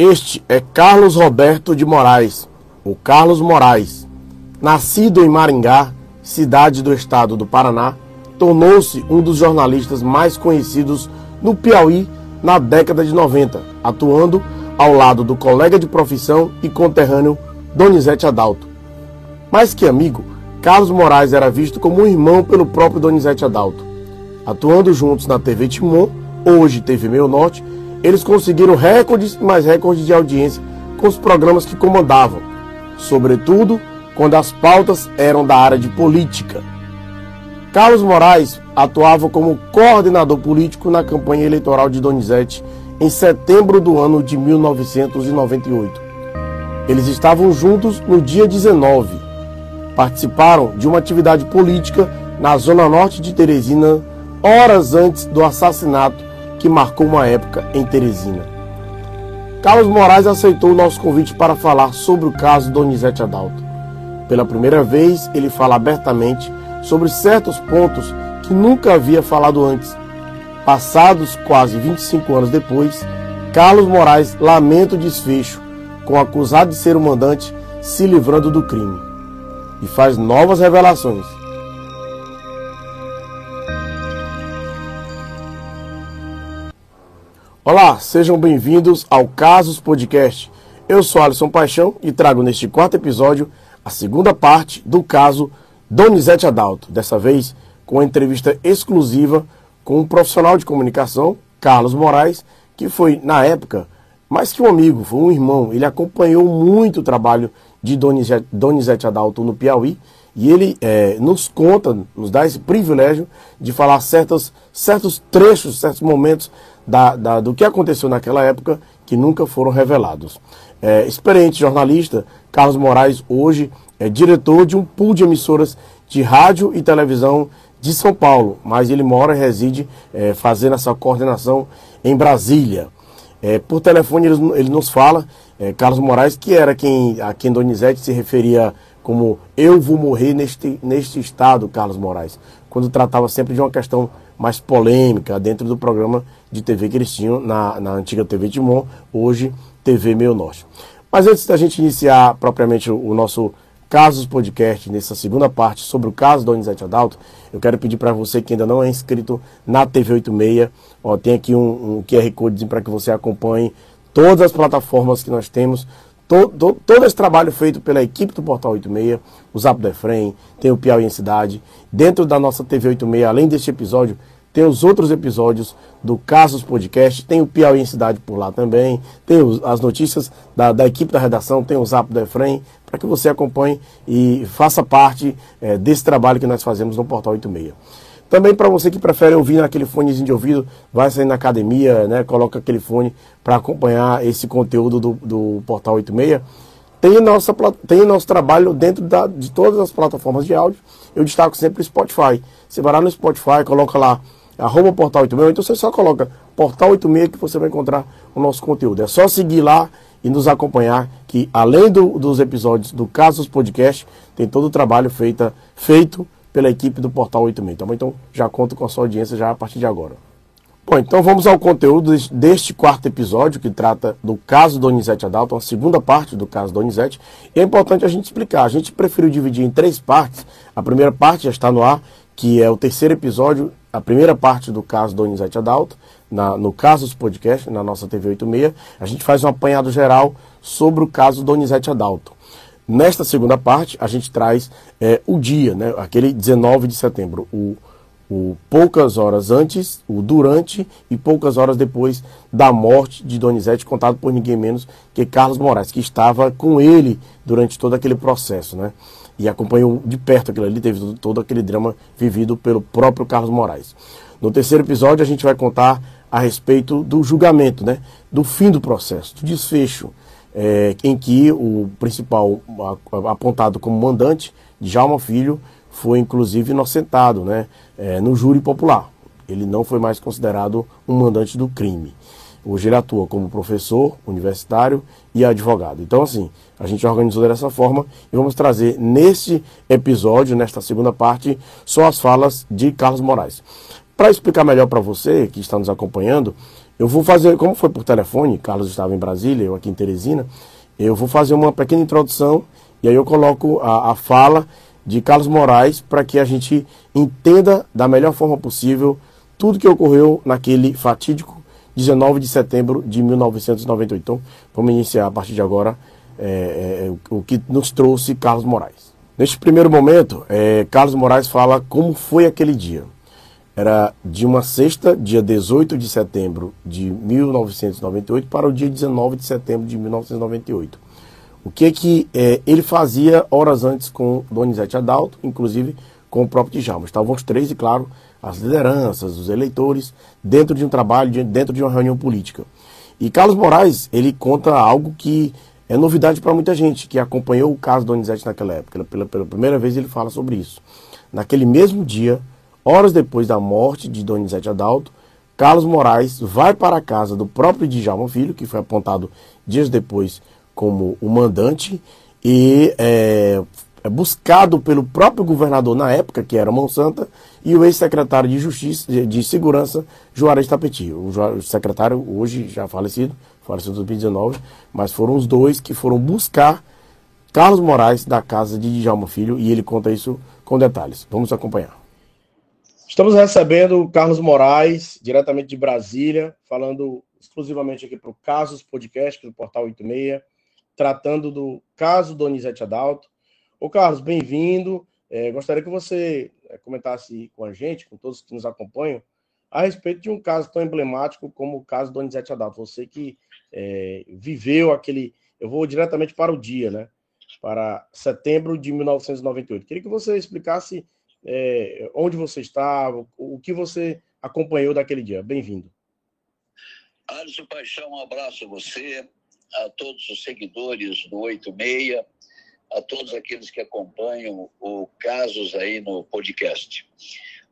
Este é Carlos Roberto de Moraes, o Carlos Moraes. Nascido em Maringá, cidade do estado do Paraná, tornou-se um dos jornalistas mais conhecidos no Piauí na década de 90, atuando ao lado do colega de profissão e conterrâneo Donizete Adalto. Mais que amigo, Carlos Moraes era visto como um irmão pelo próprio Donizete Adalto. Atuando juntos na TV Timon, hoje TV Meio Norte, eles conseguiram recordes e mais recordes de audiência com os programas que comandavam, sobretudo quando as pautas eram da área de política. Carlos Moraes atuava como coordenador político na campanha eleitoral de Donizete em setembro do ano de 1998. Eles estavam juntos no dia 19. Participaram de uma atividade política na zona norte de Teresina horas antes do assassinato que marcou uma época em Teresina. Carlos Moraes aceitou o nosso convite para falar sobre o caso Donizete Adalto. Pela primeira vez, ele fala abertamente sobre certos pontos que nunca havia falado antes. Passados quase 25 anos depois, Carlos Moraes lamenta o desfecho, com o acusado de ser o mandante se livrando do crime. E faz novas revelações. Olá, sejam bem-vindos ao Casos Podcast. Eu sou Alisson Paixão e trago neste quarto episódio a segunda parte do caso Donizete Adalto. Dessa vez com uma entrevista exclusiva com um profissional de comunicação, Carlos Moraes, que foi, na época, mais que um amigo, foi um irmão. Ele acompanhou muito o trabalho de Donizete, Donizete Adalto no Piauí e ele é, nos conta, nos dá esse privilégio de falar certos, certos trechos, certos momentos da, da, do que aconteceu naquela época que nunca foram revelados. É, experiente jornalista, Carlos Moraes hoje é diretor de um pool de emissoras de rádio e televisão de São Paulo, mas ele mora e reside é, fazendo essa coordenação em Brasília. É, por telefone ele, ele nos fala, é, Carlos Moraes, que era quem a quem Donizete se referia como eu vou morrer neste, neste estado, Carlos Moraes, quando tratava sempre de uma questão mais polêmica dentro do programa de TV que eles tinham na, na antiga TV Timon, hoje TV Meio Norte. Mas antes da gente iniciar propriamente o, o nosso Casos Podcast, nessa segunda parte sobre o caso do Donizete Adalto, eu quero pedir para você que ainda não é inscrito na TV 86, ó, tem aqui um, um QR Code para que você acompanhe todas as plataformas que nós temos, todo, todo esse trabalho feito pela equipe do Portal 86, o Zap do Efrem, tem o Piauí em Cidade. Dentro da nossa TV 86, além deste episódio, tem os outros episódios do Casos Podcast, tem o Piauí em Cidade por lá também, tem os, as notícias da, da, equipe da redação, tem o Zap do Efrem, para que você acompanhe e faça parte é, desse trabalho que nós fazemos no Portal 86. Também para você que prefere ouvir naquele fonezinho de ouvido, vai sair na academia, né, coloca aquele fone para acompanhar esse conteúdo do, do Portal 86. Tem, nossa, tem nosso trabalho dentro da, de todas as plataformas de áudio. Eu destaco sempre o Spotify. Você vai lá no Spotify, coloca lá arroba Portal 86, então você só coloca Portal 86 que você vai encontrar o nosso conteúdo. É só seguir lá e nos acompanhar, que além do, dos episódios do Casos Podcast, tem todo o trabalho feita, feito pela equipe do Portal 86. Então, então já conto com a sua audiência já a partir de agora. Bom, então vamos ao conteúdo deste quarto episódio que trata do caso Donizete Adalto, a segunda parte do caso Donizete. E é importante a gente explicar. A gente preferiu dividir em três partes. A primeira parte já está no ar, que é o terceiro episódio, a primeira parte do caso Donizete Adalto, na, no Casos Podcast, na nossa TV 86. A gente faz um apanhado geral sobre o caso Donizete Adalto. Nesta segunda parte, a gente traz é, o dia, né, aquele 19 de setembro, o, o poucas horas antes, o durante e poucas horas depois da morte de Donizete, contado por ninguém menos que Carlos Moraes, que estava com ele durante todo aquele processo, né? E acompanhou de perto aquilo ali, teve todo aquele drama vivido pelo próprio Carlos Moraes. No terceiro episódio, a gente vai contar a respeito do julgamento, né? Do fim do processo, do desfecho é, em que o principal apontado como mandante, Djalma Filho, foi inclusive inocentado né, é, no júri popular. Ele não foi mais considerado um mandante do crime. Hoje ele atua como professor universitário e advogado. Então, assim, a gente organizou dessa forma e vamos trazer neste episódio, nesta segunda parte, só as falas de Carlos Moraes. para explicar melhor para você que está nos acompanhando, eu vou fazer, como foi por telefone, Carlos estava em Brasília, eu aqui em Teresina, eu vou fazer uma pequena introdução e aí eu coloco a, a fala de Carlos Moraes para que a gente entenda da melhor forma possível tudo que ocorreu naquele fatídico 19 de setembro de 1998. Então, vamos iniciar a partir de agora é, é, o que nos trouxe Carlos Moraes. Neste primeiro momento, é, Carlos Moraes fala como foi aquele dia. Era de uma sexta, dia 18 de setembro de 1998, para o dia 19 de setembro de 1998. O que que é, ele fazia horas antes com Donizete Adalto, inclusive com o próprio Djalma. Estavam os três e, claro, as lideranças, os eleitores, dentro de um trabalho, dentro de uma reunião política. E Carlos Moraes, ele conta algo que é novidade para muita gente que acompanhou o caso Donizete naquela época. Pela, pela primeira vez ele fala sobre isso. Naquele mesmo dia, Horas depois da morte de Donizete Adalto, Carlos Moraes vai para a casa do próprio Djalma Filho, que foi apontado dias depois como o mandante, e é, é buscado pelo próprio governador na época, que era Monsanta, e o ex-secretário de Justiça, de, Segurança, Juarez Tapeti. O, o secretário, hoje já falecido, faleceu em 2019, mas foram os dois que foram buscar Carlos Moraes da casa de Djalma Filho, e ele conta isso com detalhes. Vamos acompanhar. Estamos recebendo o Carlos Moraes, diretamente de Brasília, falando exclusivamente aqui para o Casos Podcast, do Portal 86, tratando do caso Donizete Adalto. Ô Carlos, bem-vindo. É, gostaria que você é, comentasse com a gente, com todos que nos acompanham, a respeito de um caso tão emblemático como o caso Donizete Adalto. Você que é, viveu aquele. Eu vou diretamente para o dia, né? Para setembro de 1998. Queria que você explicasse é, onde você estava, o que você acompanhou daquele dia. Bem-vindo. Alisson Paixão, um abraço a você, a todos os seguidores do 86, a todos aqueles que acompanham o Casos aí no podcast.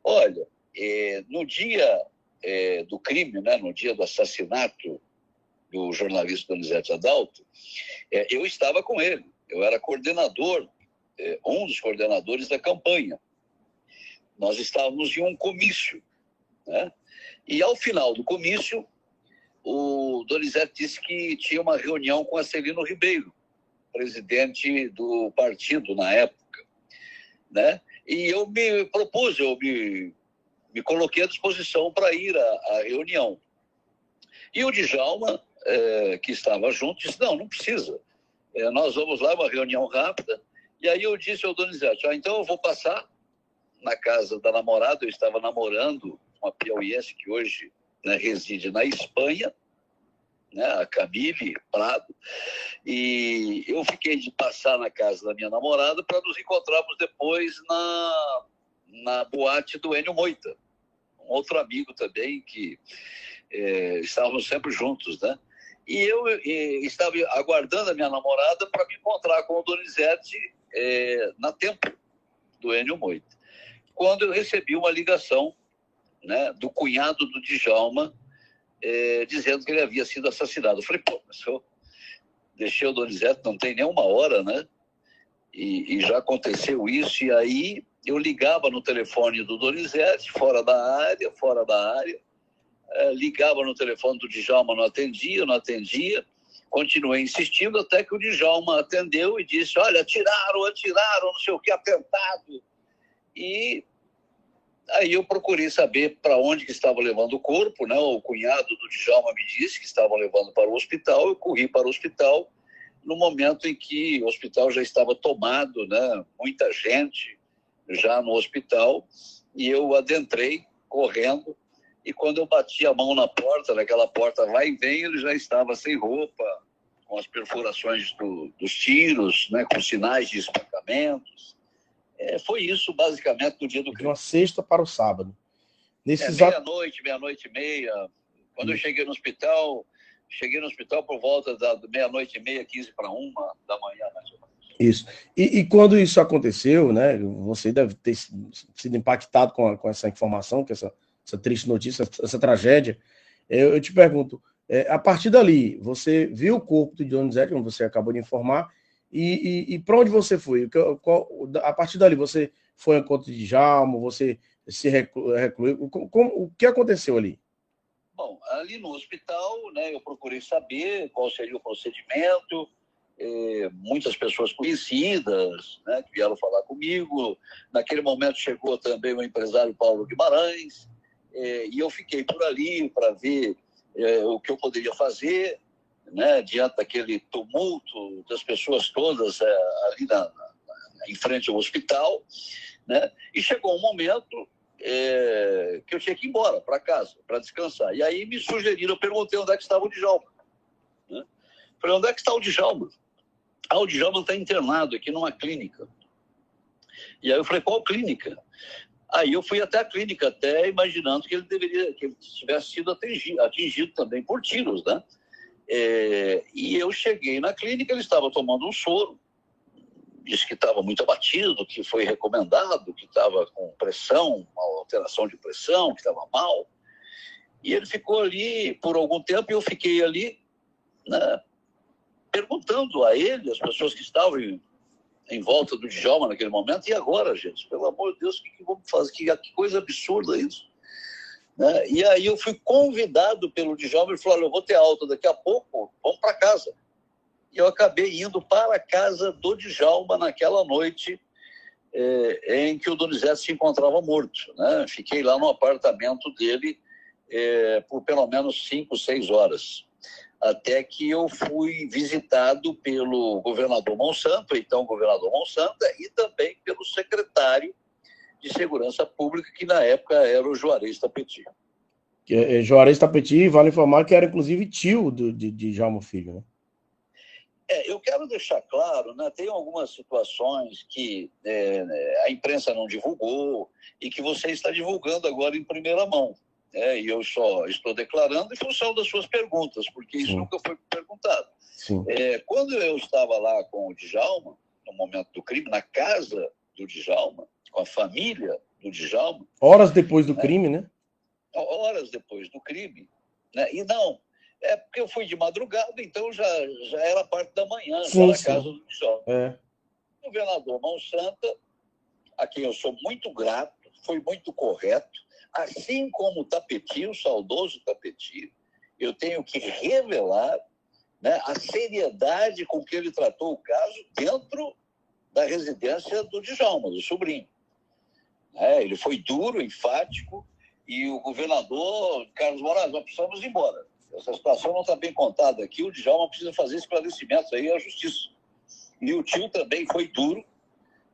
Olha, é, no dia é, do crime, né, no dia do assassinato do jornalista Donizete Adalto, é, eu estava com ele. Eu era coordenador, é, um dos coordenadores da campanha nós estávamos em um comício. Né? E ao final do comício, o Donizete disse que tinha uma reunião com a Celino Ribeiro, presidente do partido na época. Né? E eu me propus, eu me, me coloquei à disposição para ir à, à, reunião. E o Djalma, é, que estava junto, disse: Não, não precisa. É, nós vamos lá, uma reunião rápida. E aí eu disse ao Donizete: ah, Então eu vou passar na casa da namorada, eu estava namorando uma piauiense que hoje né, reside na Espanha, né, a Camille Prado, e eu fiquei de passar na casa da minha namorada para nos encontrarmos depois na, na boate do Enio Moita, um outro amigo também que é, estávamos sempre juntos, né? E eu e, estava aguardando a minha namorada para me encontrar com o Donizete é, na Tempo do Enio Moita quando eu recebi uma ligação né, do cunhado do Djalma é, dizendo que ele havia sido assassinado. Eu falei, pô, mas eu deixei o Donizete, não tem nem uma hora, né? E, e, já aconteceu isso, e aí eu ligava no telefone do Donizete, fora da área, fora da área, é, ligava no telefone do Djalma, não atendia, não atendia, continuei insistindo até que o Djalma atendeu e disse, olha, atiraram, atiraram, não sei o que, atentado, e aí eu procurei saber para onde que estava levando o corpo, né? O cunhado do Djalma me disse que estavam levando para o hospital, eu corri para o hospital no momento em que o hospital já estava tomado, né? Muita gente já no hospital, e eu adentrei correndo, e quando eu bati a mão na porta, naquela porta vai e vem, ele já estava sem roupa, com as perfurações do, dos tiros, né? Com sinais de espancamentos, é, foi isso, basicamente, no dia do crime. De uma sexta para o sábado. Nesse é, meia-noite, meia-noite e meia. Quando eu cheguei no hospital, cheguei no hospital por volta da meia-noite e meia, quinze para uma da manhã, mais ou menos. Isso. E, e, quando isso aconteceu, né, você deve ter sido impactado com, a, com essa informação, com essa, essa triste notícia, essa, essa tragédia. Eu, eu, te pergunto, é, a partir dali, você viu o corpo de Donizete, como você acabou de informar, e, e, e para onde você foi? Qual, a partir dali, você foi ao encontro de Jalmo? Você se recluiu. Como, como, o que aconteceu ali? Bom, ali no hospital, né, eu procurei saber qual seria o procedimento. É, muitas pessoas conhecidas né, que vieram falar comigo. Naquele momento chegou também o empresário Paulo Guimarães, é, e eu fiquei por ali para ver é, o que eu poderia fazer né, diante daquele tumulto das pessoas todas é, ali na, na, em frente ao hospital. Né, e chegou um momento é, que eu tinha que ir embora para casa, para descansar. E aí me sugeriram, eu perguntei onde é que estava o Djalma. Né? Falei, onde é que está o Djalma? Ah, o Djalma está internado aqui numa clínica. E aí eu falei, qual clínica? Aí eu fui até a clínica, até imaginando que ele deveria, que ele tivesse sido atingido, atingido também por tiros, né? É, e eu cheguei na clínica, ele estava tomando um soro, disse que estava muito abatido, que foi recomendado, que estava com pressão, uma alteração de pressão, que estava mal. E ele ficou ali por algum tempo e eu fiquei ali né, perguntando a ele, as pessoas que estavam em, em, volta do Djalma naquele momento, e agora, gente? Pelo amor de Deus, o que, que vamos fazer? Que, que coisa absurda isso. Né? E aí eu fui convidado pelo Djalma, ele falou, olha, eu vou ter alta daqui a pouco, vamos para casa. E eu acabei indo para a casa do Djalma naquela noite é, em que o Donizete se encontrava morto. Né? Fiquei lá no apartamento dele é, por pelo menos cinco, seis horas. Até que eu fui visitado pelo governador Monsanto, então governador Monsanto, e também pelo secretário de Segurança Pública, que na época era o Juarez Tapeti. É, Juarez Tapeti, vale informar que era inclusive tio do, de, de Jalmo Filho, né? É, eu quero deixar claro, né, tem algumas situações que é, a imprensa não divulgou e que você está divulgando agora em primeira mão. Né, e eu só estou declarando em função das suas perguntas, porque isso Sim. nunca foi perguntado. É, quando eu estava lá com o Djalma, no momento do crime, na casa do Djalma, com a família do Djalma. Horas depois do né, crime, né? Horas depois do crime. Né? E não, é porque eu fui de madrugada, então já, já era parte da manhã, sim, na casa do Djalma. É. O governador Mão Santa, a quem eu sou muito grato, foi muito correto, assim como o Tapeti, o saudoso Tapeti, eu tenho que revelar né, a seriedade com que ele tratou o caso dentro da residência do Djalma, do sobrinho. É, ele foi duro, enfático, e o governador Carlos Moraes, nós precisamos ir embora. Essa situação não está bem contada aqui, o Djalma precisa fazer esclarecimentos aí à justiça. E o tio também foi duro,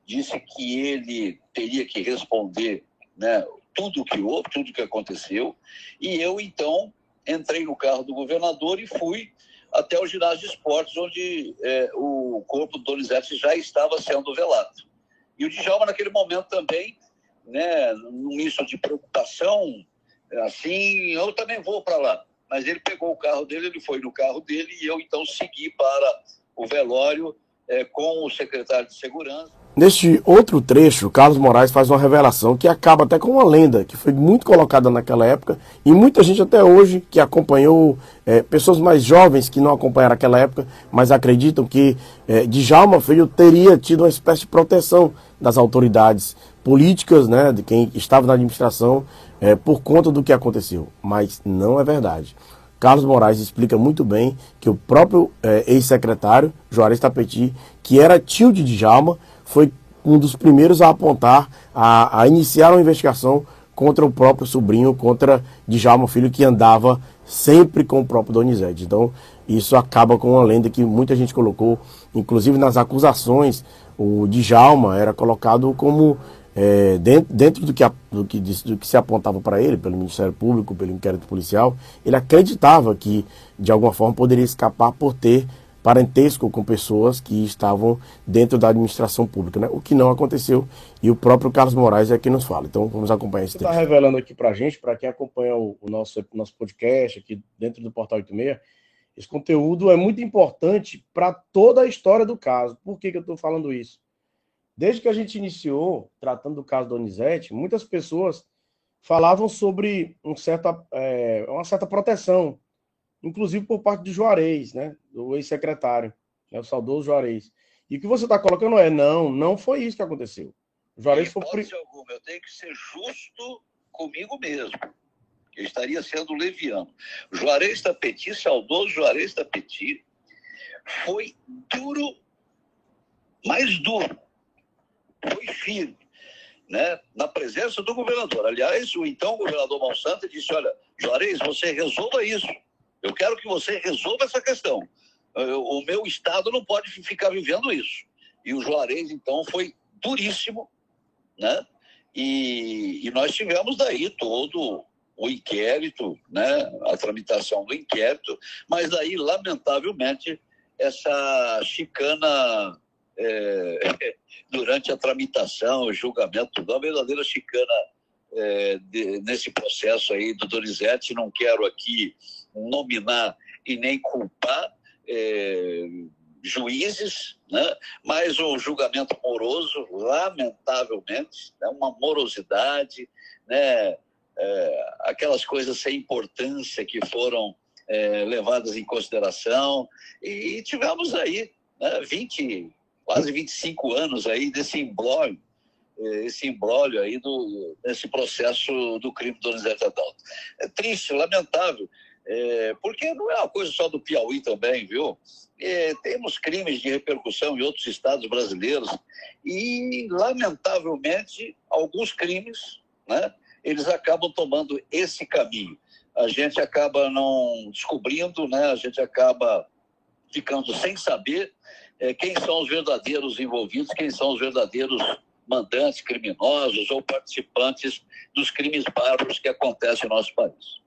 disse que ele teria que responder né, tudo o que houve, tudo o que aconteceu, e eu então entrei no carro do governador e fui até o ginásio de esportes, onde é, o corpo do Donizete já estava sendo velado. E o Djalma, naquele momento também, né, num misto de preocupação, assim, eu também vou para lá. Mas ele pegou o carro dele, ele foi no carro dele e eu então segui para o velório é, com o secretário de segurança. Neste outro trecho, Carlos Moraes faz uma revelação que acaba até com uma lenda que foi muito colocada naquela época e muita gente até hoje que acompanhou, é, pessoas mais jovens que não acompanharam aquela época, mas acreditam que é, Djalma Filho teria tido uma espécie de proteção das autoridades políticas, né, de quem estava na administração, é, por conta do que aconteceu. Mas não é verdade. Carlos Moraes explica muito bem que o próprio é, ex-secretário, Juarez Tapeti, que era tio de Djalma, foi um dos primeiros a apontar, a, a iniciar uma investigação contra o próprio sobrinho, contra Djalma Filho, que andava sempre com o próprio Donizete. Então, isso acaba com uma lenda que muita gente colocou, inclusive nas acusações, o Djalma era colocado como é, dentro, dentro do, que, do, que, do que se apontava para ele, pelo Ministério Público, pelo inquérito policial, ele acreditava que, de alguma forma, poderia escapar por ter parentesco com pessoas que estavam dentro da administração pública, né? o que não aconteceu, e o próprio Carlos Moraes é quem nos fala. Então, vamos acompanhar esse Você está revelando aqui para a gente, para quem acompanha o, o, nosso, nosso podcast aqui dentro do Portal 86, esse conteúdo é muito importante para toda a história do caso. Por que, que eu estou falando isso? Desde que a gente iniciou tratando do caso Donizete, muitas pessoas falavam sobre um certa, é, uma certa proteção, inclusive por parte de Juarez, né, do ex-secretário, né, o saudoso Juarez. E o que você está colocando é, não, não foi isso que aconteceu. Juarez foi alguma, eu tenho que ser justo comigo mesmo. Eu estaria sendo leviano. Juarez Tapeti, saudoso Juarez Tapeti, foi duro, mais duro. Foi firme, né? na presença do governador. Aliás, o então governador Monsanto disse: Olha, Juarez, você resolva isso. Eu quero que você resolva essa questão. O meu estado não pode ficar vivendo isso. E o Juarez, então, foi duríssimo, né? E, e nós tivemos daí todo o inquérito, né? A tramitação do inquérito, mas daí, lamentavelmente, essa chicana é, durante a tramitação, o julgamento, uma verdadeira chicana é, de, nesse processo aí do Donizete. Não quero aqui nominar e nem culpar é, juízes, né? mas um julgamento moroso, lamentavelmente, né? uma morosidade, né? É, aquelas coisas sem importância que foram é, levadas em consideração. E, e tivemos aí né, 20, quase 25 anos aí desse imbróglio, é, esse imbróglio aí do, desse processo do crime do Donizete Adalto. É triste, lamentável, é, porque não é uma coisa só do Piauí também, viu? É, temos crimes de repercussão em outros estados brasileiros e, lamentavelmente, alguns crimes, né, eles acabam tomando esse caminho. A gente acaba não descobrindo, né, a gente acaba ficando sem saber é, quem são os verdadeiros envolvidos, quem são os verdadeiros mandantes criminosos ou participantes dos crimes bárbaros que acontecem no nosso país.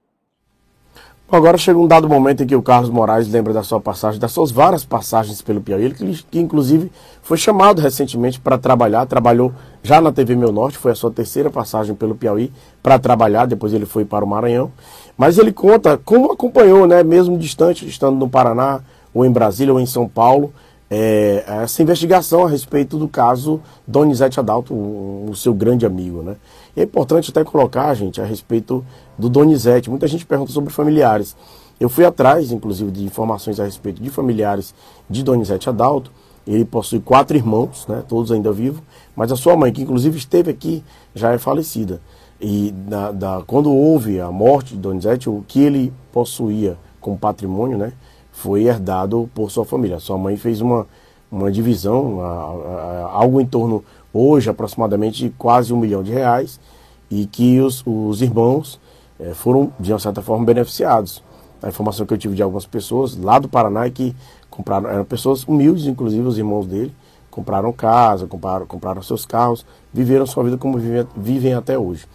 Agora chega um dado momento em que o Carlos Moraes lembra da sua passagem, das suas várias passagens pelo Piauí, ele que, que inclusive foi chamado recentemente para trabalhar, trabalhou já na TV Meu Norte, foi a sua terceira passagem pelo Piauí para trabalhar, depois ele foi para o Maranhão. Mas ele conta como acompanhou, né, mesmo distante, estando no Paraná, ou em Brasília, ou em São Paulo, é, essa investigação a respeito do caso Donizete Adalto, o, o seu grande amigo, né? É importante até colocar, gente, a respeito do Donizete. Muita gente pergunta sobre familiares. Eu fui atrás, inclusive, de informações a respeito de familiares de Donizete Adalto. Ele possui quatro irmãos, né, todos ainda vivos, mas a sua mãe, que inclusive esteve aqui, já é falecida. E da, da, quando houve a morte de Donizete, o que ele possuía como patrimônio, né, foi herdado por sua família. Sua mãe fez uma, uma divisão, a, a, algo em torno, hoje, aproximadamente quase um milhão de reais, e que os, os irmãos é, foram, de uma certa forma, beneficiados. A informação que eu tive de algumas pessoas lá do Paraná é que compraram, eram pessoas humildes, inclusive os irmãos dele, compraram casa, compraram, compraram seus carros, viveram sua vida como vivem, vivem até hoje.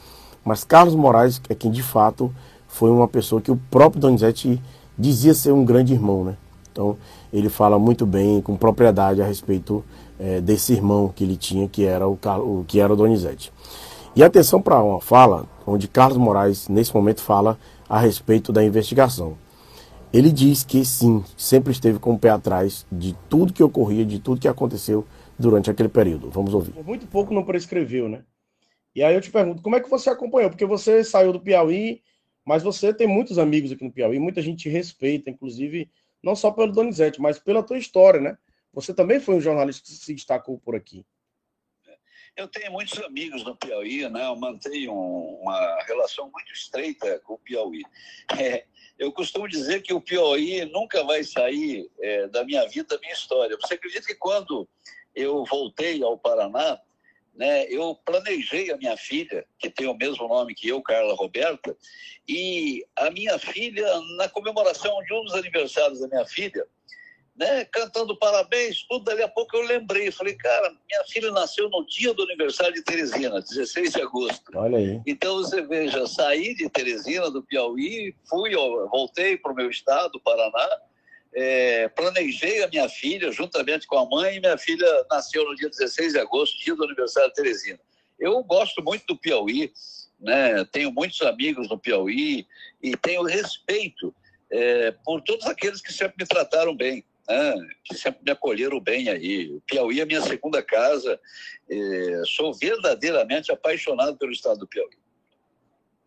Mas Carlos Moraes é quem de fato foi uma pessoa que o próprio Donizete dizia ser um grande irmão, né? Então ele fala muito bem, com propriedade a respeito é, desse irmão que ele tinha, que era o, que era o Donizete. E atenção para uma fala onde Carlos Moraes nesse momento fala a respeito da investigação. Ele diz que sim, sempre esteve com o pé atrás de tudo que ocorria, de tudo que aconteceu durante aquele período. Vamos ouvir. Muito pouco não prescreveu, né? E aí eu te pergunto, como é que você acompanhou? Porque você saiu do Piauí, mas você tem muitos amigos aqui no Piauí, muita gente te respeita, inclusive, não só pelo Donizete, mas pela tua história, né? Você também foi um jornalista que se destacou por aqui. Eu tenho muitos amigos no Piauí, né? Eu mantenho uma relação muito estreita com o Piauí. É, eu costumo dizer que o Piauí nunca vai sair é, da minha vida, da minha história. Você acredita que quando eu voltei ao Paraná, né, eu planejei a minha filha, que tem o mesmo nome que eu, Carla Roberta, e a minha filha, na comemoração de um dos aniversários da minha filha, né, cantando parabéns, tudo, dali a pouco eu lembrei, falei, cara, minha filha nasceu no dia do aniversário de Teresina, 16 de agosto. Olha aí. Então você veja, saí de Teresina, do Piauí, fui, voltei para o meu estado, Paraná, é, planejei a minha filha juntamente com a mãe, e minha filha nasceu no dia 16 de agosto, dia do aniversário de Teresina. Eu gosto muito do Piauí, né? tenho muitos amigos no Piauí e tenho respeito é, por todos aqueles que sempre me trataram bem. Né? que sempre me acolheram bem aí. O Piauí é minha segunda casa. É, sou verdadeiramente apaixonado pelo estado do Piauí.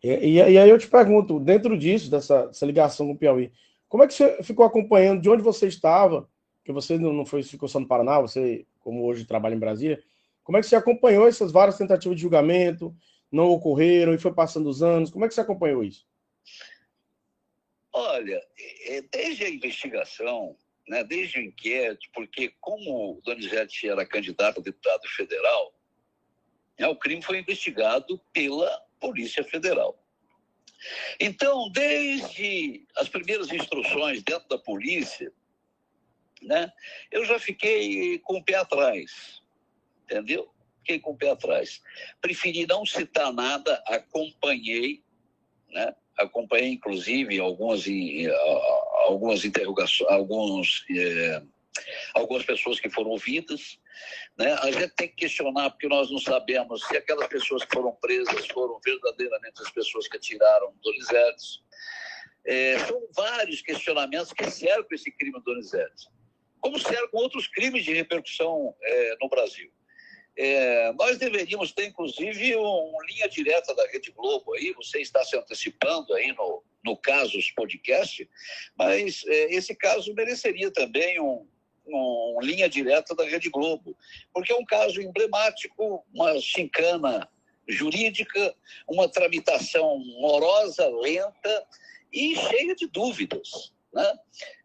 E, e, aí eu te pergunto, dentro disso, dessa, dessa ligação com o Piauí, como é que você ficou acompanhando? De onde você estava? Que você não foi ficou só no Paraná, você, como hoje trabalha em Brasília, Como é que você acompanhou essas várias tentativas de julgamento? Não ocorreram e foi passando os anos? Como é que você acompanhou isso? Olha, é, desde a investigação, né, desde o inquérito, porque como Donizete era candidato a deputado federal, né, o crime foi investigado pela Polícia Federal. Então, desde as primeiras instruções dentro da polícia, né, eu já fiquei com o pé atrás, entendeu? Fiquei com o pé atrás. Preferi não citar nada, acompanhei, né? acompanhei inclusive algumas, algumas interrogações, alguns, é, algumas pessoas que foram ouvidas. Né? A gente tem que questionar, porque nós não sabemos se aquelas pessoas que foram presas foram verdadeiramente as pessoas que atiraram Donizete. É, são vários questionamentos que cercam esse crime Donizete, como cercam outros crimes de repercussão é, no Brasil. É, nós deveríamos ter, inclusive, uma um linha direta da Rede Globo aí, você está se antecipando aí no, no Casos Podcast, mas é, esse caso mereceria também um, um, linha direta da Rede Globo, porque é um caso emblemático, uma chincana jurídica, uma tramitação morosa, lenta e cheia de dúvidas. Né?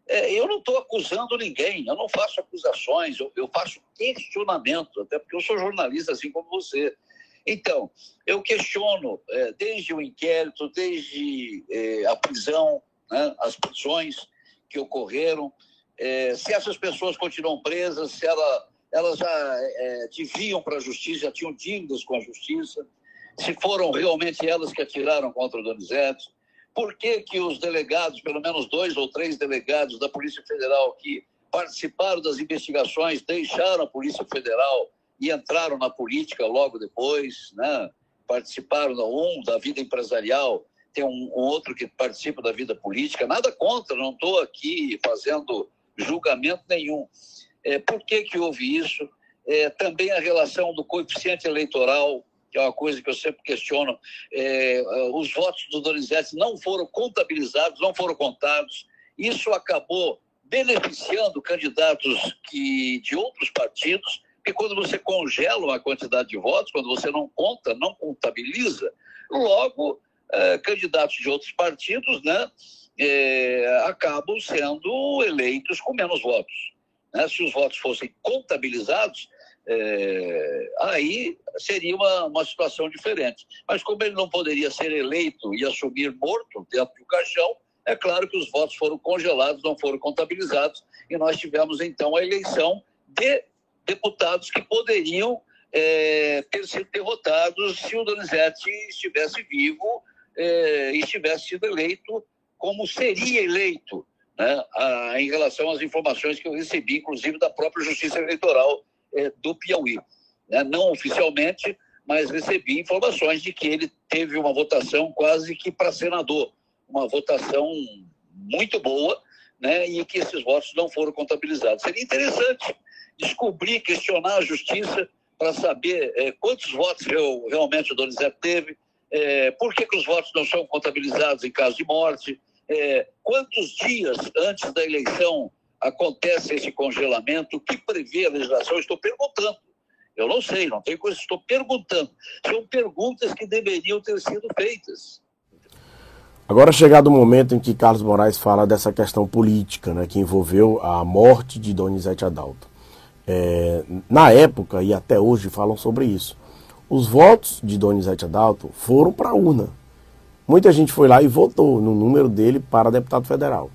É, eu não estou acusando ninguém, eu não faço acusações, eu, eu faço questionamento, até porque eu sou jornalista assim como você. Então, eu questiono é, desde o inquérito, desde é, a prisão, né, as prisões que ocorreram, é, se essas pessoas continuam presas, se ela, elas já é, deviam para a justiça, já tinham dívidas com a justiça, se foram realmente elas que atiraram contra o Donizete, por que, que os delegados, pelo menos dois ou três delegados da Polícia Federal que participaram das investigações, deixaram a Polícia Federal e entraram na política logo depois, né? participaram, um, da vida empresarial, tem um, um outro que participa da vida política, nada contra, não estou aqui fazendo julgamento nenhum. É, por que, que houve isso? É, também a relação do coeficiente eleitoral que é uma coisa que eu sempre questiono, é, os votos do Donizete não foram contabilizados, não foram contados. Isso acabou beneficiando candidatos que, de outros partidos, porque quando você congela uma quantidade de votos, quando você não conta, não contabiliza, logo é, candidatos de outros partidos né, é, acabam sendo eleitos com menos votos. Né? Se os votos fossem contabilizados, é, aí seria uma, uma situação diferente. Mas como ele não poderia ser eleito e assumir morto dentro do caixão, é claro que os votos foram congelados, não foram contabilizados, e nós tivemos então a eleição de deputados que poderiam é, ter sido derrotados se o Donizete estivesse vivo é, e estivesse sido eleito como seria eleito, né, a, em relação às informações que eu recebi, inclusive da própria Justiça Eleitoral é, do Piauí. Né? Não oficialmente, mas recebi informações de que ele teve uma votação quase que para senador, uma votação muito boa, né? e que esses votos não foram contabilizados. Seria interessante descobrir, questionar a justiça para saber é, quantos votos eu, realmente o Donizete teve, é, por que, que os votos não são contabilizados em caso de morte, é, quantos dias antes da eleição acontece esse congelamento? O que prevê a legislação? estou perguntando. Eu não sei, não tenho coisa, estou perguntando. São perguntas que deveriam ter sido feitas. Agora chegado o momento em que Carlos Moraes fala dessa questão política, né, que envolveu a morte de Donizete Adalto. É, na época e até hoje falam sobre isso. Os votos de Donizete Adalto foram para a urna. Muita gente foi lá e votou no número dele para deputado federal.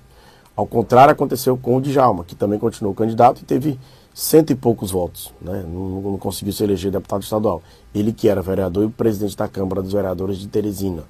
Ao contrário, aconteceu com o Djalma, que também continuou candidato e teve cento e poucos votos, né? não, não conseguiu se eleger deputado estadual. Ele que era vereador e presidente da Câmara dos Vereadores de Teresina.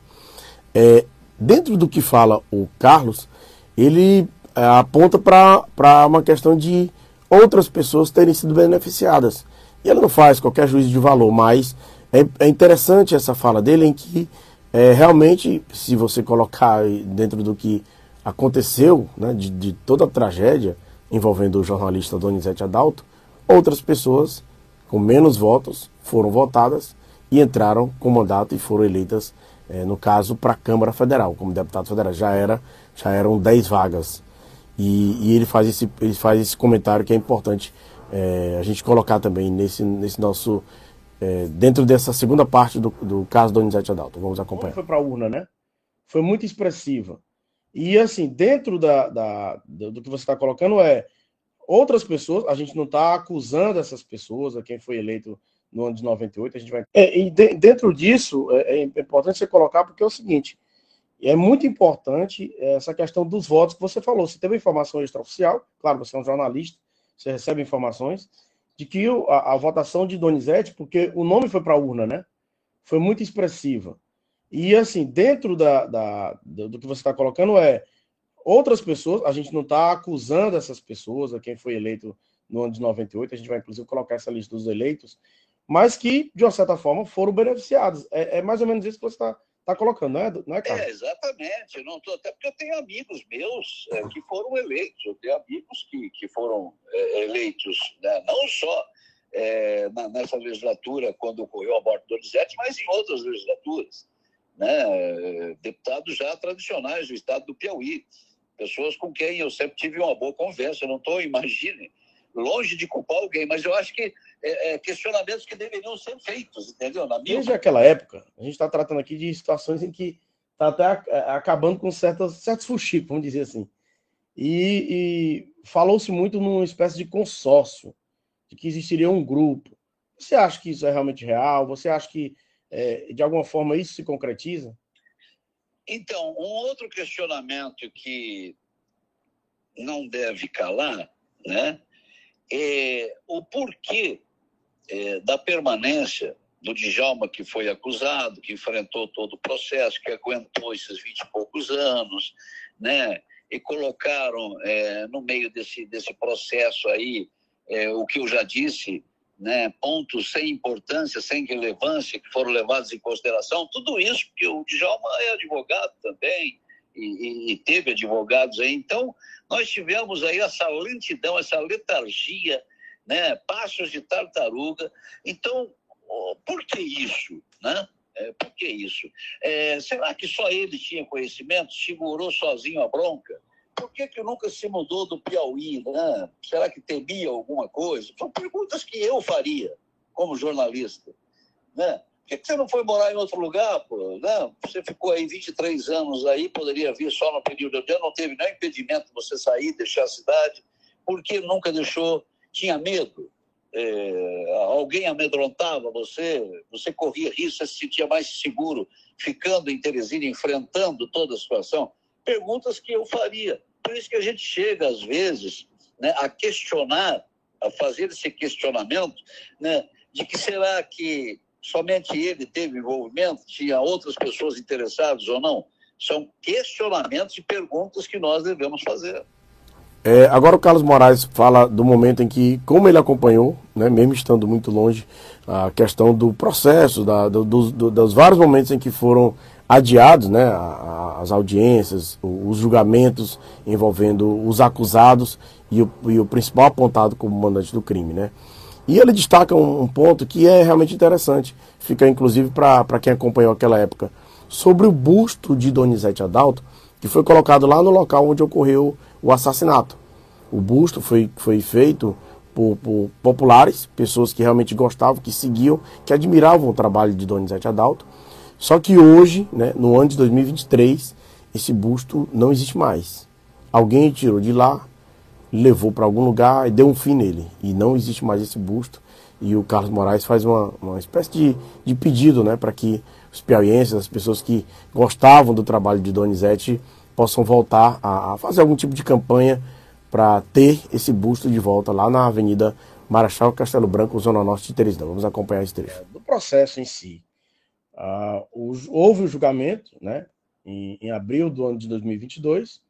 É, dentro do que fala o Carlos, ele é, aponta para uma questão de outras pessoas terem sido beneficiadas. E ele não faz qualquer juízo de valor, mas é, é interessante essa fala dele em que é, realmente, se você colocar dentro do que aconteceu, né, de, de, toda a tragédia envolvendo o jornalista Donizete Adalto, outras pessoas com menos votos foram votadas e entraram com mandato e foram eleitas, é, no caso, para a Câmara Federal, como deputado federal. Já, era, já eram 10 vagas. E, e, ele, faz esse, ele faz esse comentário que é importante é, a gente colocar também nesse, nesse nosso é, dentro dessa segunda parte do, do caso Donizete Adalto. Vamos acompanhar. Foi para a urna, né? Foi muito expressiva. E assim, dentro da, da do que você está colocando é outras pessoas, a gente não está acusando essas pessoas, a quem foi eleito no ano de 98, a gente vai. É, e de, dentro disso, é, é, importante você colocar, porque é o seguinte: é muito importante essa questão dos votos que você falou. Você teve informação extraoficial, claro, você é um jornalista, você recebe informações, de que a, a votação de Donizete, porque o nome foi para a urna, né? Foi muito expressiva. E assim, dentro da, da do que você está colocando é outras pessoas, a gente não está acusando essas pessoas, a quem foi eleito no ano de 98, a gente vai inclusive colocar essa lista dos eleitos, mas que, de uma certa forma, foram beneficiados. É, é mais ou menos isso que você está tá colocando, não é, não é Carlos? É, exatamente. Não tô, até porque eu tenho amigos meus é, que foram eleitos, eu tenho amigos que, que foram é, eleitos, né? não só é, na, nessa legislatura, quando ocorreu a morte do Donizete, mas em outras legislaturas. Né? Deputados já tradicionais do estado do Piauí, pessoas com quem eu sempre tive uma boa conversa. Não estou, imagine, longe de culpar alguém, mas eu acho que é, é, questionamentos que deveriam ser feitos, entendeu? Na minha Desde aquela época, a gente está tratando aqui de situações em que está até é, acabando com certas, certos fuxicos, vamos dizer assim. E, e falou-se muito numa espécie de consórcio, de que existiria um grupo. Você acha que isso é realmente real? Você acha que, é, de alguma forma, isso se concretiza? Então, um outro questionamento que não deve calar, né, é o porquê é, da permanência do Djalma, que foi acusado, que enfrentou todo o processo, que aguentou esses vinte e poucos anos, né? E colocaram é, no meio desse, desse processo aí é, o que eu já disse, né? Pontos sem importância, sem relevância, que foram levados em consideração. Tudo isso, porque o Djalma é advogado também, e, e, teve advogados aí. Então, nós tivemos aí essa lentidão, essa letargia, né? passos de tartaruga. Então, por que isso? Né? É, por que isso? É, será que só ele tinha conhecimento, segurou sozinho a bronca? Por que, que nunca se mudou do Piauí? Né? Será que temia alguma coisa? São perguntas que eu faria como jornalista. Né? Por que, que você não foi morar em outro lugar? Pô? Não, você ficou aí 23 anos aí, poderia vir só no período de ano, não teve nenhum impedimento de você sair, deixar a cidade. Por que nunca deixou? Tinha medo? É, alguém amedrontava você? Você corria risco, você se sentia mais seguro ficando em Teresina, enfrentando toda a situação? Perguntas que eu faria. Por isso que a gente chega, às vezes, né, a questionar, a fazer esse questionamento, né, de que será que somente ele teve envolvimento, tinha outras pessoas interessadas ou não? São questionamentos e perguntas que nós devemos fazer. É, agora o Carlos Moraes fala do momento em que, como ele acompanhou, né, mesmo estando muito longe, a questão do processo, da, do, do, dos vários momentos em que foram adiados né, as audiências, os julgamentos envolvendo os acusados e o, e o principal apontado como mandante do crime. Né? E ele destaca um, um ponto que é realmente interessante, fica inclusive para quem acompanhou aquela época, sobre o busto de Donizete Adalto, que foi colocado lá no local onde ocorreu o assassinato. O busto foi, foi feito por, por populares, pessoas que realmente gostavam, que seguiam, que admiravam o trabalho de Donizete Adalto. Só que hoje, né, no ano de 2023, esse busto não existe mais. Alguém tirou de lá, levou para algum lugar e deu um fim nele. E não existe mais esse busto. E o Carlos Moraes faz uma, uma espécie de, de pedido né, para que os piauienses, as pessoas que gostavam do trabalho de Donizete, possam voltar a, a fazer algum tipo de campanha para ter esse busto de volta lá na Avenida Marechal Castelo Branco, Zona Norte de Teresina. Vamos acompanhar esse trecho. É, do processo em si, uh, houve o julgamento né, em, em abril do ano de 2022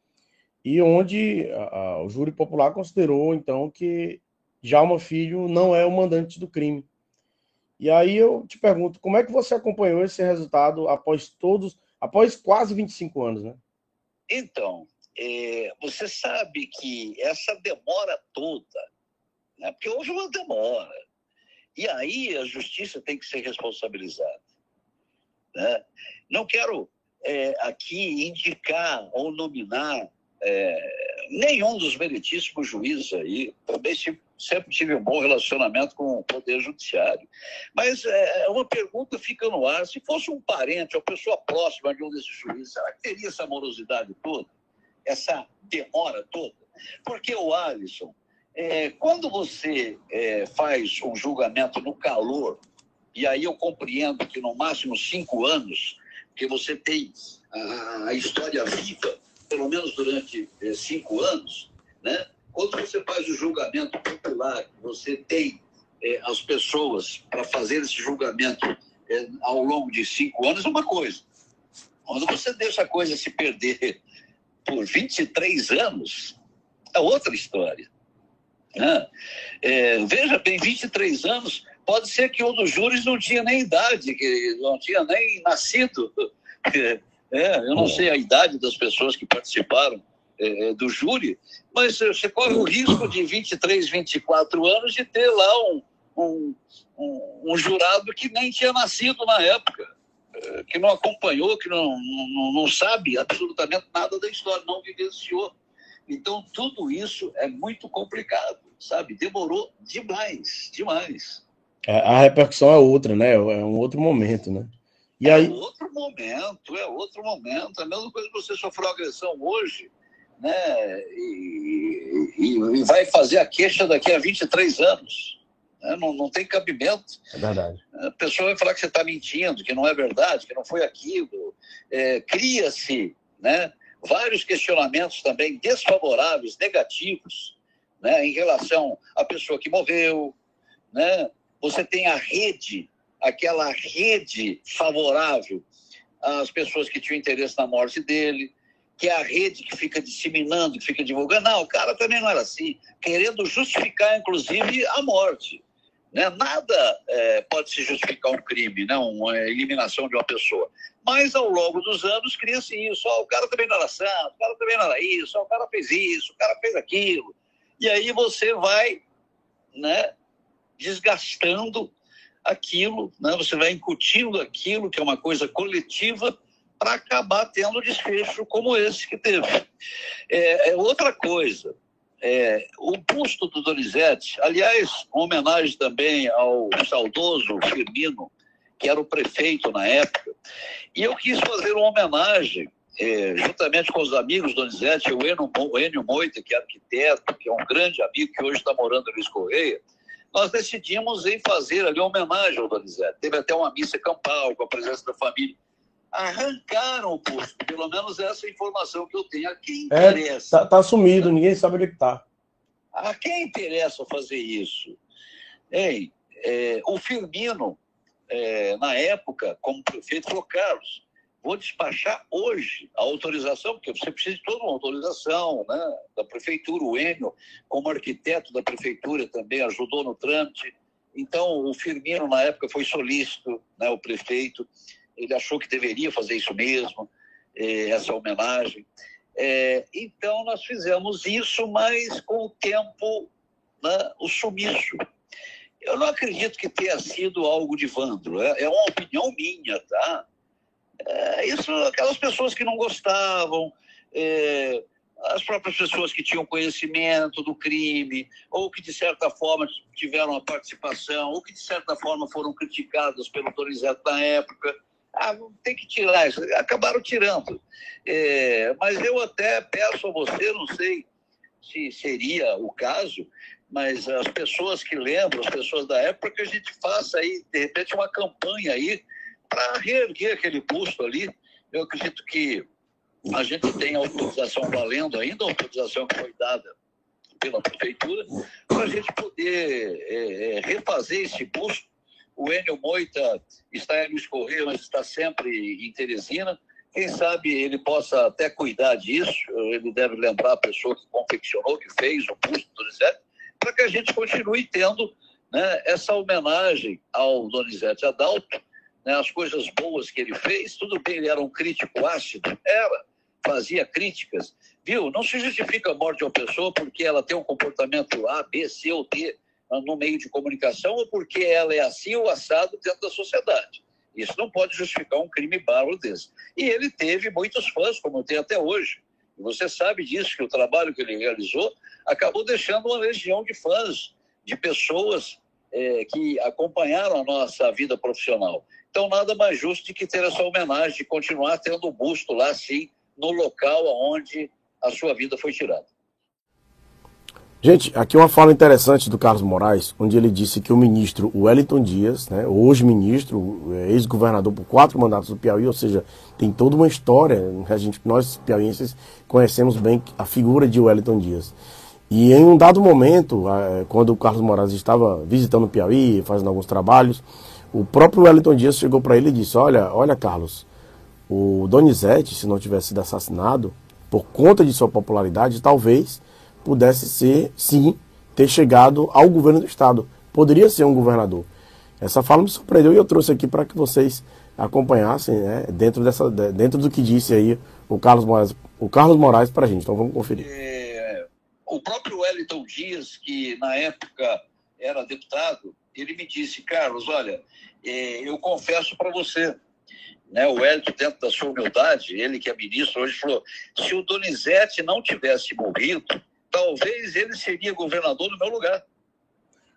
e onde a, o júri popular considerou, então, que Jalma Filho não é o mandante do crime. E aí eu te pergunto, como é que você acompanhou esse resultado após todos, após quase 25 anos, né? Então, é, você sabe que essa demora toda, né? porque houve uma demora, e aí a justiça tem que ser responsabilizada. Né? Não quero é, aqui indicar ou nominar é, nenhum dos meritíssimos juízes aí, também sempre tive um bom relacionamento com o Poder Judiciário. Mas é, uma pergunta fica no ar: se fosse um parente ou pessoa próxima de um desses juízes, será que teria essa morosidade toda? Essa demora toda? Porque o Alisson, é, quando você é, faz um julgamento no calor, e aí eu compreendo que no máximo cinco anos, que você tem a, a história viva pelo menos durante eh, cinco anos, né? quando você faz o julgamento popular, você tem eh, as pessoas para fazer esse julgamento eh, ao longo de cinco anos, é uma coisa. Quando você deixa a coisa se perder por 23 anos, é outra história. Né? É, veja bem, 23 anos, pode ser que um dos júris não tinha nem idade, que não tinha nem nascido. É, eu não sei a idade das pessoas que participaram é, é do júri, mas você corre o risco de 23, 24 anos de ter lá um, um, um, um jurado que nem tinha nascido na época, é, que não acompanhou, que não, não, não sabe absolutamente nada da história, não vivenciou. Então, tudo isso é muito complicado, sabe? Demorou demais, demais. É, a repercussão é outra, né? É um outro momento, né? E aí... É outro momento, é outro momento. É a mesma coisa que você sofreu agressão hoje, né? E, e, e, vai fazer a queixa daqui a 23 anos. Né? Não, não tem cabimento. É verdade. A pessoa vai falar que você está mentindo, que não é verdade, que não foi aquilo. É, Cria-se né, vários questionamentos também desfavoráveis, negativos, né, em relação à pessoa que morreu. Né? Você tem a rede aquela rede favorável às pessoas que tinham interesse na morte dele, que é a rede que fica disseminando, que fica divulgando. Não, o cara também não era assim, querendo justificar, inclusive, a morte. Né? Nada é, pode se justificar um crime, né? uma eliminação de uma pessoa. Mas, ao longo dos anos, cria-se isso. Oh, o cara também não era santo, o cara também não era isso, oh, o cara fez isso, o cara fez aquilo. E aí você vai né, desgastando aquilo, né? você vai incutindo aquilo, que é uma coisa coletiva, para acabar tendo desfecho como esse que teve. É, é outra coisa, é, o busto do Donizete, aliás, uma homenagem também ao saudoso Firmino, que era o prefeito na época, e eu quis fazer uma homenagem, é, juntamente com os amigos Donizete, o Enio, Moita, que é arquiteto, que é um grande amigo que hoje está morando em Luiz Correia, nós decidimos em fazer ali uma homenagem ao Donizete. Teve até uma missa campal com a presença da família. Arrancaram o posto, pelo menos essa é informação que eu tenho. A quem é, interessa? É, tá, tá sumido, ninguém sabe onde está. A quem interessa fazer isso? Ei, é, o Firmino, é, na época, como prefeito, falou, Carlos, vou despachar hoje a autorização, porque você precisa de toda uma autorização né, da prefeitura. O Enio, como arquiteto da prefeitura, também ajudou no trâmite. Então, o Firmino, na época, foi solícito, né, o prefeito. Ele achou que deveria fazer isso mesmo, eh, essa homenagem. É, então, nós fizemos isso, mas com o tempo, né, o sumiço. Eu não acredito que tenha sido algo de vândalo, é, é uma opinião minha, tá? É, isso, aquelas pessoas que não gostavam, é, as próprias pessoas que tinham conhecimento do crime, ou que de certa forma tiveram a participação, ou que de certa forma foram criticadas pelo Donizete na época. Ah, tem que tirar isso. Acabaram tirando. É, mas eu até peço a você, não sei se seria o caso, mas as pessoas que lembram, as pessoas da época, que a gente faça aí, de repente, uma campanha aí para reerguer aquele busto ali. Eu acredito que a gente tem autorização valendo ainda, a autorização que foi dada pela prefeitura, para a gente poder é, é, refazer esse busto. O Enio Moita está em Luiz mas está sempre em Teresina. Quem sabe ele possa até cuidar disso, ele deve lembrar a pessoa que confeccionou, que fez o busto do Donizete, para que a gente continue tendo né, essa homenagem ao Donizete Adalto, né, as coisas boas que ele fez, tudo bem, ele era um crítico ácido, era, fazia críticas, viu? Não se justifica a morte de uma pessoa porque ela tem um comportamento A, B, C ou D no meio de comunicação ou porque ela é assim ou assado dentro da sociedade. Isso não pode justificar um crime bárbaro desse. E ele teve muitos fãs, como tem até hoje. E você sabe disso, que o trabalho que ele realizou acabou deixando uma legião de fãs, de pessoas é, que acompanharam a nossa vida profissional. Então, nada mais justo do que ter essa homenagem, de continuar tendo o busto lá, sim, no local onde a sua vida foi tirada. Gente, aqui uma fala interessante do Carlos Moraes, onde ele disse que o ministro Wellington Dias, né, hoje ministro, é, ex-governador por quatro mandatos do Piauí, ou seja, tem toda uma história, a gente, nós piauienses conhecemos bem a figura de Wellington Dias. E em um dado momento, quando o Carlos Moraes estava visitando o Piauí, fazendo alguns trabalhos, o próprio Wellington Dias chegou para ele e disse: Olha, olha, Carlos, o Donizete, se não tivesse sido assassinado, por conta de sua popularidade, talvez pudesse ser, sim, ter chegado ao governo do Estado. Poderia ser um governador. Essa fala me surpreendeu e eu trouxe aqui para que vocês acompanhassem né, dentro, dessa, dentro do que disse aí o Carlos Moraes, o Carlos Moraes para a gente. Então vamos conferir. É, o próprio Wellington Dias, que na época era deputado, ele me disse, Carlos, olha, é, eu confesso para você, né, o Wellington, dentro da sua humildade, ele que é ministro hoje, falou: se o Donizete não tivesse morrido, talvez ele seria governador no meu lugar.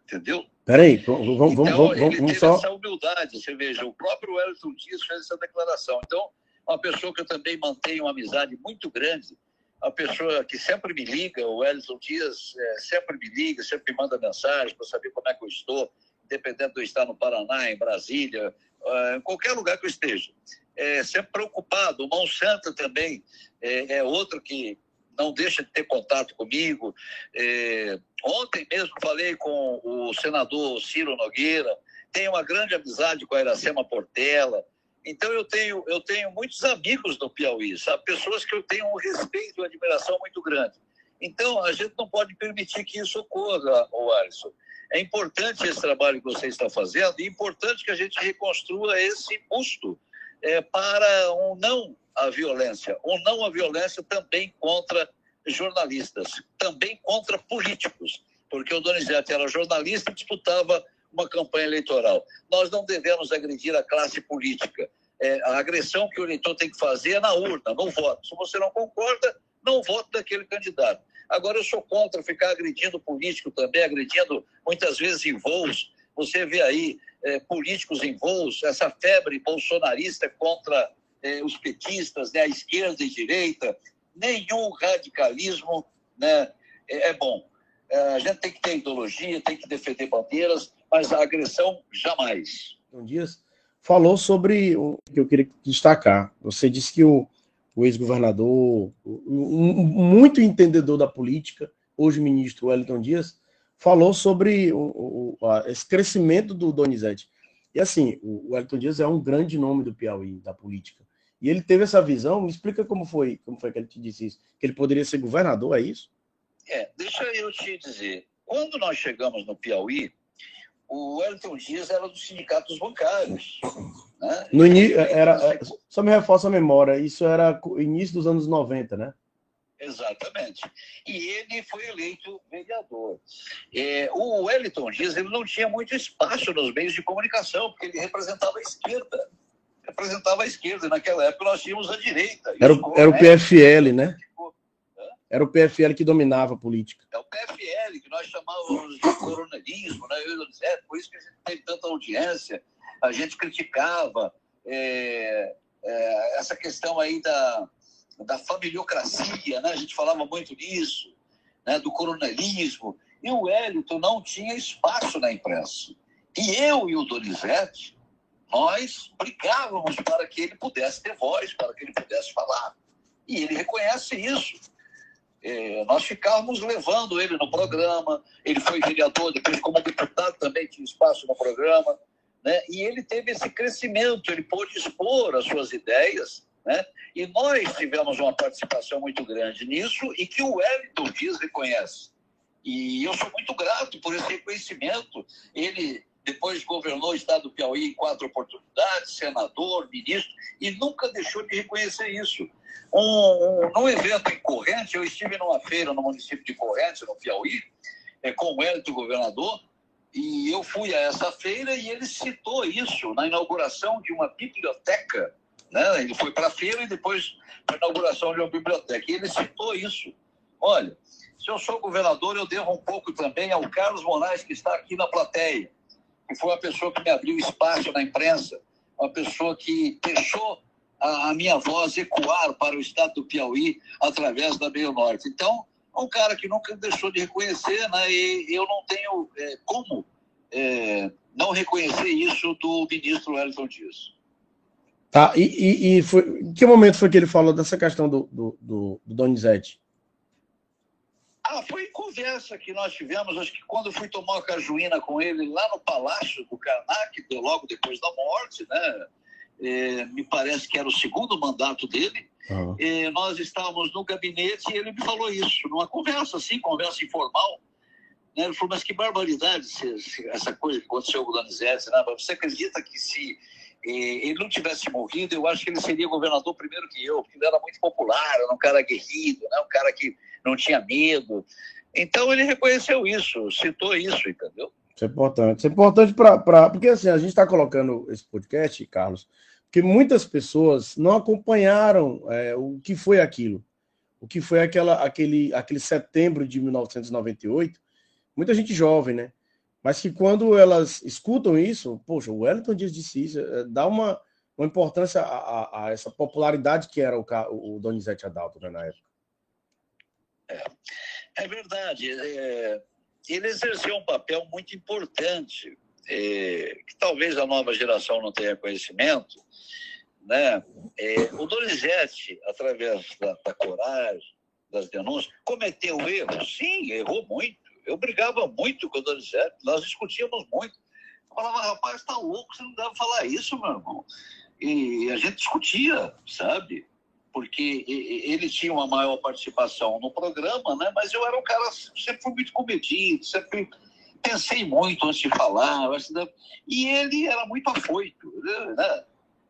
Entendeu? Peraí, vamos, vamos, então, vamos, vamos, vamos teve só. essa humildade, você veja, o próprio Wellington Dias fez essa declaração. Então, uma pessoa que eu também mantenho uma amizade muito grande, uma pessoa que sempre me liga, o Wellington Dias é, sempre me liga, sempre me manda mensagem para saber como é que eu estou, independente de eu estar no Paraná, em Brasília, uh, em qualquer lugar que eu esteja. É, sempre preocupado. O Mão Santa também é, é outro que não deixa de ter contato comigo. É, ontem mesmo falei com o senador Ciro Nogueira, tenho uma grande amizade com a Iracema Portela. Então eu tenho, eu tenho muitos amigos no Piauí, sabe? pessoas que eu tenho um respeito e uma admiração muito grande. Então a gente não pode permitir que isso ocorra, o Alisson. É importante esse trabalho que você está fazendo e é importante que a gente reconstrua esse busto é, para um não à violência, ou não à violência também contra jornalistas, também contra políticos, porque o Donizete era jornalista e disputava uma campanha eleitoral. Nós não devemos agredir a classe política. É, a agressão que o eleitor tem que fazer é na urna, no voto. Se você não concorda, não vote daquele candidato. Agora, eu sou contra ficar agredindo político também, agredindo muitas vezes em voos. Você vê aí é, políticos em voos, essa febre bolsonarista contra é, os petistas, né, a esquerda e direita. Nenhum radicalismo né, é, é bom. É, a gente tem que ter ideologia, tem que defender bandeiras, mas a agressão jamais. Um Dias falou sobre o que eu queria destacar. Você disse que o, o ex-governador, muito entendedor da política, hoje ministro Wellington Dias, falou sobre o, o, a, esse crescimento do Donizete. E assim, o Wellington Dias é um grande nome do Piauí, da política. E ele teve essa visão, me explica como foi, como foi que ele te disse isso, que ele poderia ser governador, é isso? É, deixa eu te dizer, quando nós chegamos no Piauí, o Wellington Dias era do sindicato dos bancários. Né? No início, era, só me reforça a memória, isso era início dos anos 90, né? Exatamente. E ele foi eleito vereador. É, o Wellington Dias ele não tinha muito espaço nos meios de comunicação, porque ele representava a esquerda. Representava a esquerda. E naquela época nós tínhamos a direita. Era, o, era o PFL, né? Era o PFL que dominava a política. É o PFL, que nós chamávamos de coronelismo, né? Eu, é, por isso que a gente teve tanta audiência. A gente criticava é, é, essa questão aí da, da familiocracia, né? A gente falava muito nisso, né? Do coronelismo. E o Wellington não tinha espaço na imprensa. E eu e o Donizete, nós brigávamos para que ele pudesse ter voz, para que ele pudesse falar. E ele reconhece isso. É, nós ficávamos levando ele no programa, ele foi vereador, depois como deputado também tinha espaço no programa, né? e ele teve esse crescimento, ele pôde expor as suas ideias, né? e nós tivemos uma participação muito grande nisso e que o Wellington Dias reconhece. E eu sou muito grato por esse reconhecimento. Ele depois governou o estado do Piauí em quatro oportunidades, senador, ministro, e nunca deixou de reconhecer isso. Um, um, num evento em Corrente, eu estive numa feira no município de Corrente, no Piauí, é, com o Hélito, governador, e eu fui a essa feira e ele citou isso na inauguração de uma biblioteca Né? Ele foi para a feira e depois para a inauguração de uma biblioteca. E ele citou isso. Olha, se eu sou governador, eu devo um pouco também ao Carlos Moraes, que está aqui na plateia, que foi uma pessoa que me abriu espaço na imprensa, uma pessoa que deixou a, minha voz ecoar para o estado do Piauí através da Meio Norte. Então, um cara que nunca deixou de reconhecer, né? E eu não tenho é, como é, não reconhecer isso do ministro Wellington Dias. Tá, e, e, e foi, em que momento foi que ele falou dessa questão do, do, do, do Donizete? Ah, foi em conversa que nós tivemos, acho que quando fui tomar uma cajuína com ele lá no Palácio do Karnak, logo depois da morte, né? É, me parece que era o segundo mandato dele. Uhum. É, nós estávamos no gabinete e ele me falou isso, numa conversa assim, conversa informal. Né? Ele falou, mas que barbaridade essa coisa que aconteceu com o Donizete. Né? Você acredita que se ele não tivesse morrido, eu acho que ele seria governador primeiro que eu, porque ele era muito popular, era um cara aguerrido, né? um cara que não tinha medo. Então ele reconheceu isso, citou isso, entendeu? Isso é importante. Isso é importante para. Porque assim, a gente está colocando esse podcast, Carlos, porque muitas pessoas não acompanharam é, o que foi aquilo. O que foi aquela, aquele, aquele setembro de 1998. Muita gente jovem, né? Mas que quando elas escutam isso, poxa, o Wellington Dias disse isso, é, dá uma, uma importância a, a, a essa popularidade que era o, o Donizete Adalto né, na época. É, é verdade. É, ele exerceu um papel muito importante, é, que talvez a nova geração não tenha conhecimento. Né? É, o Donizete, através da, da coragem, das denúncias, cometeu erros? Sim, errou muito eu brigava muito com o Donizete, nós discutíamos muito. Eu falava, rapaz, tá louco, você não deve falar isso, meu irmão. E a gente discutia, sabe? Porque ele tinha uma maior participação no programa, né? Mas eu era um cara, sempre fui muito comedido, sempre pensei muito antes de falar. E ele era muito afoito, né?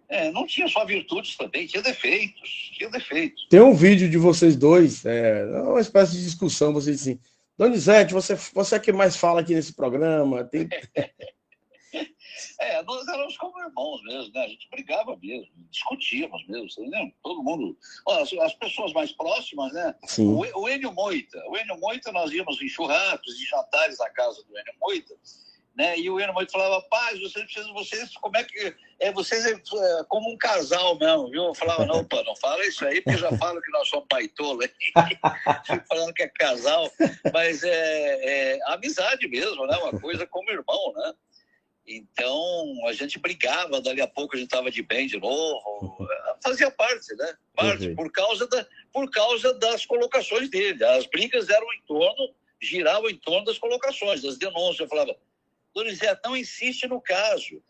É, não tinha só virtudes também, tinha defeitos, tinha defeitos. Tem um vídeo de vocês dois, é, uma espécie de discussão, vocês assim, Donizete, você, você é que mais fala aqui nesse programa. Tem... É, nós éramos como irmãos mesmo, né? A gente brigava mesmo, discutíamos mesmo, entendeu? Todo mundo. As, as pessoas mais próximas, né? Sim. O, o Enio Moita. O Enio Moita, nós íamos em churrascos e jantares na casa do Enio Moita né? E o Eno Moito falava, paz, vocês precisam, vocês, como é que. É, vocês é, é como um casal mesmo, viu? Eu falava, não, pô, não fala isso aí, porque já falo que nós somos paitola, falando que é casal, mas é, é amizade mesmo, né? Uma coisa como irmão, né? Então a gente brigava, dali a pouco a gente estava de bem de novo, fazia parte, né? Parte, uhum. por, causa da, por causa das colocações dele. As brigas eram em torno, giravam em torno das colocações, das denúncias. Eu falava, Donizete, não insiste no caso.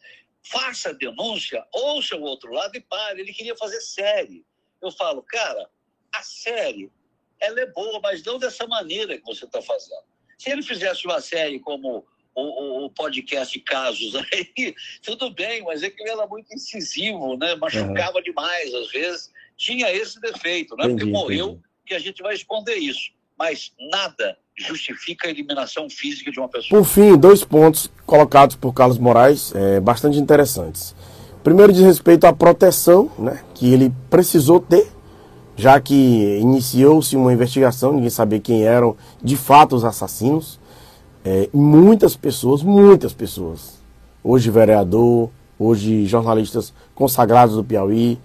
Faça a denúncia, ouça o outro lado e pare. Ele queria fazer série. Eu falo, cara, a série, ela é boa, mas não dessa maneira que você está fazendo. Se ele fizesse uma série como o, o, o, podcast Casos aí, tudo bem, mas é que ele era muito incisivo, né? Machucava uhum. demais, às vezes. Tinha esse defeito, não é porque morreu entendi. que a gente vai esconder isso. Mas nada justifica a eliminação física de uma pessoa. Por fim, dois pontos colocados por Carlos Moraes é, bastante interessantes. Primeiro diz respeito à proteção né, que ele precisou ter, já que iniciou-se uma investigação, ninguém sabia quem eram de fato os assassinos. É, muitas pessoas, muitas pessoas, hoje vereador, hoje jornalistas consagrados do Piauí,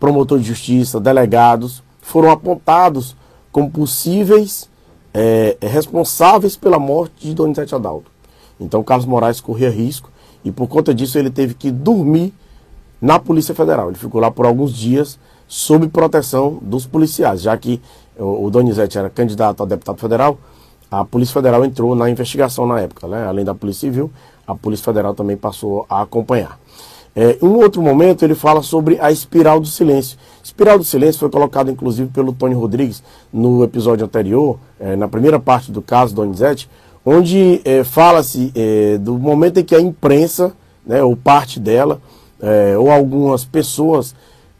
promotor de justiça, delegados, foram apontados como possíveis é, responsáveis pela morte de Donizete Adalto. Então Carlos Moraes corria risco e por conta disso ele teve que dormir na Polícia Federal. Ele ficou lá por alguns dias sob proteção dos policiais, já que o Donizete era candidato a deputado federal, a Polícia Federal entrou na investigação na época, né? além da Polícia Civil, a Polícia Federal também passou a acompanhar. É, um outro momento ele fala sobre a espiral do silêncio. Espiral do silêncio foi colocado inclusive pelo Tony Rodrigues no episódio anterior, é, na primeira parte do caso Donizete, onde é, fala-se é, do momento em que a imprensa, né, ou parte dela, é, ou algumas pessoas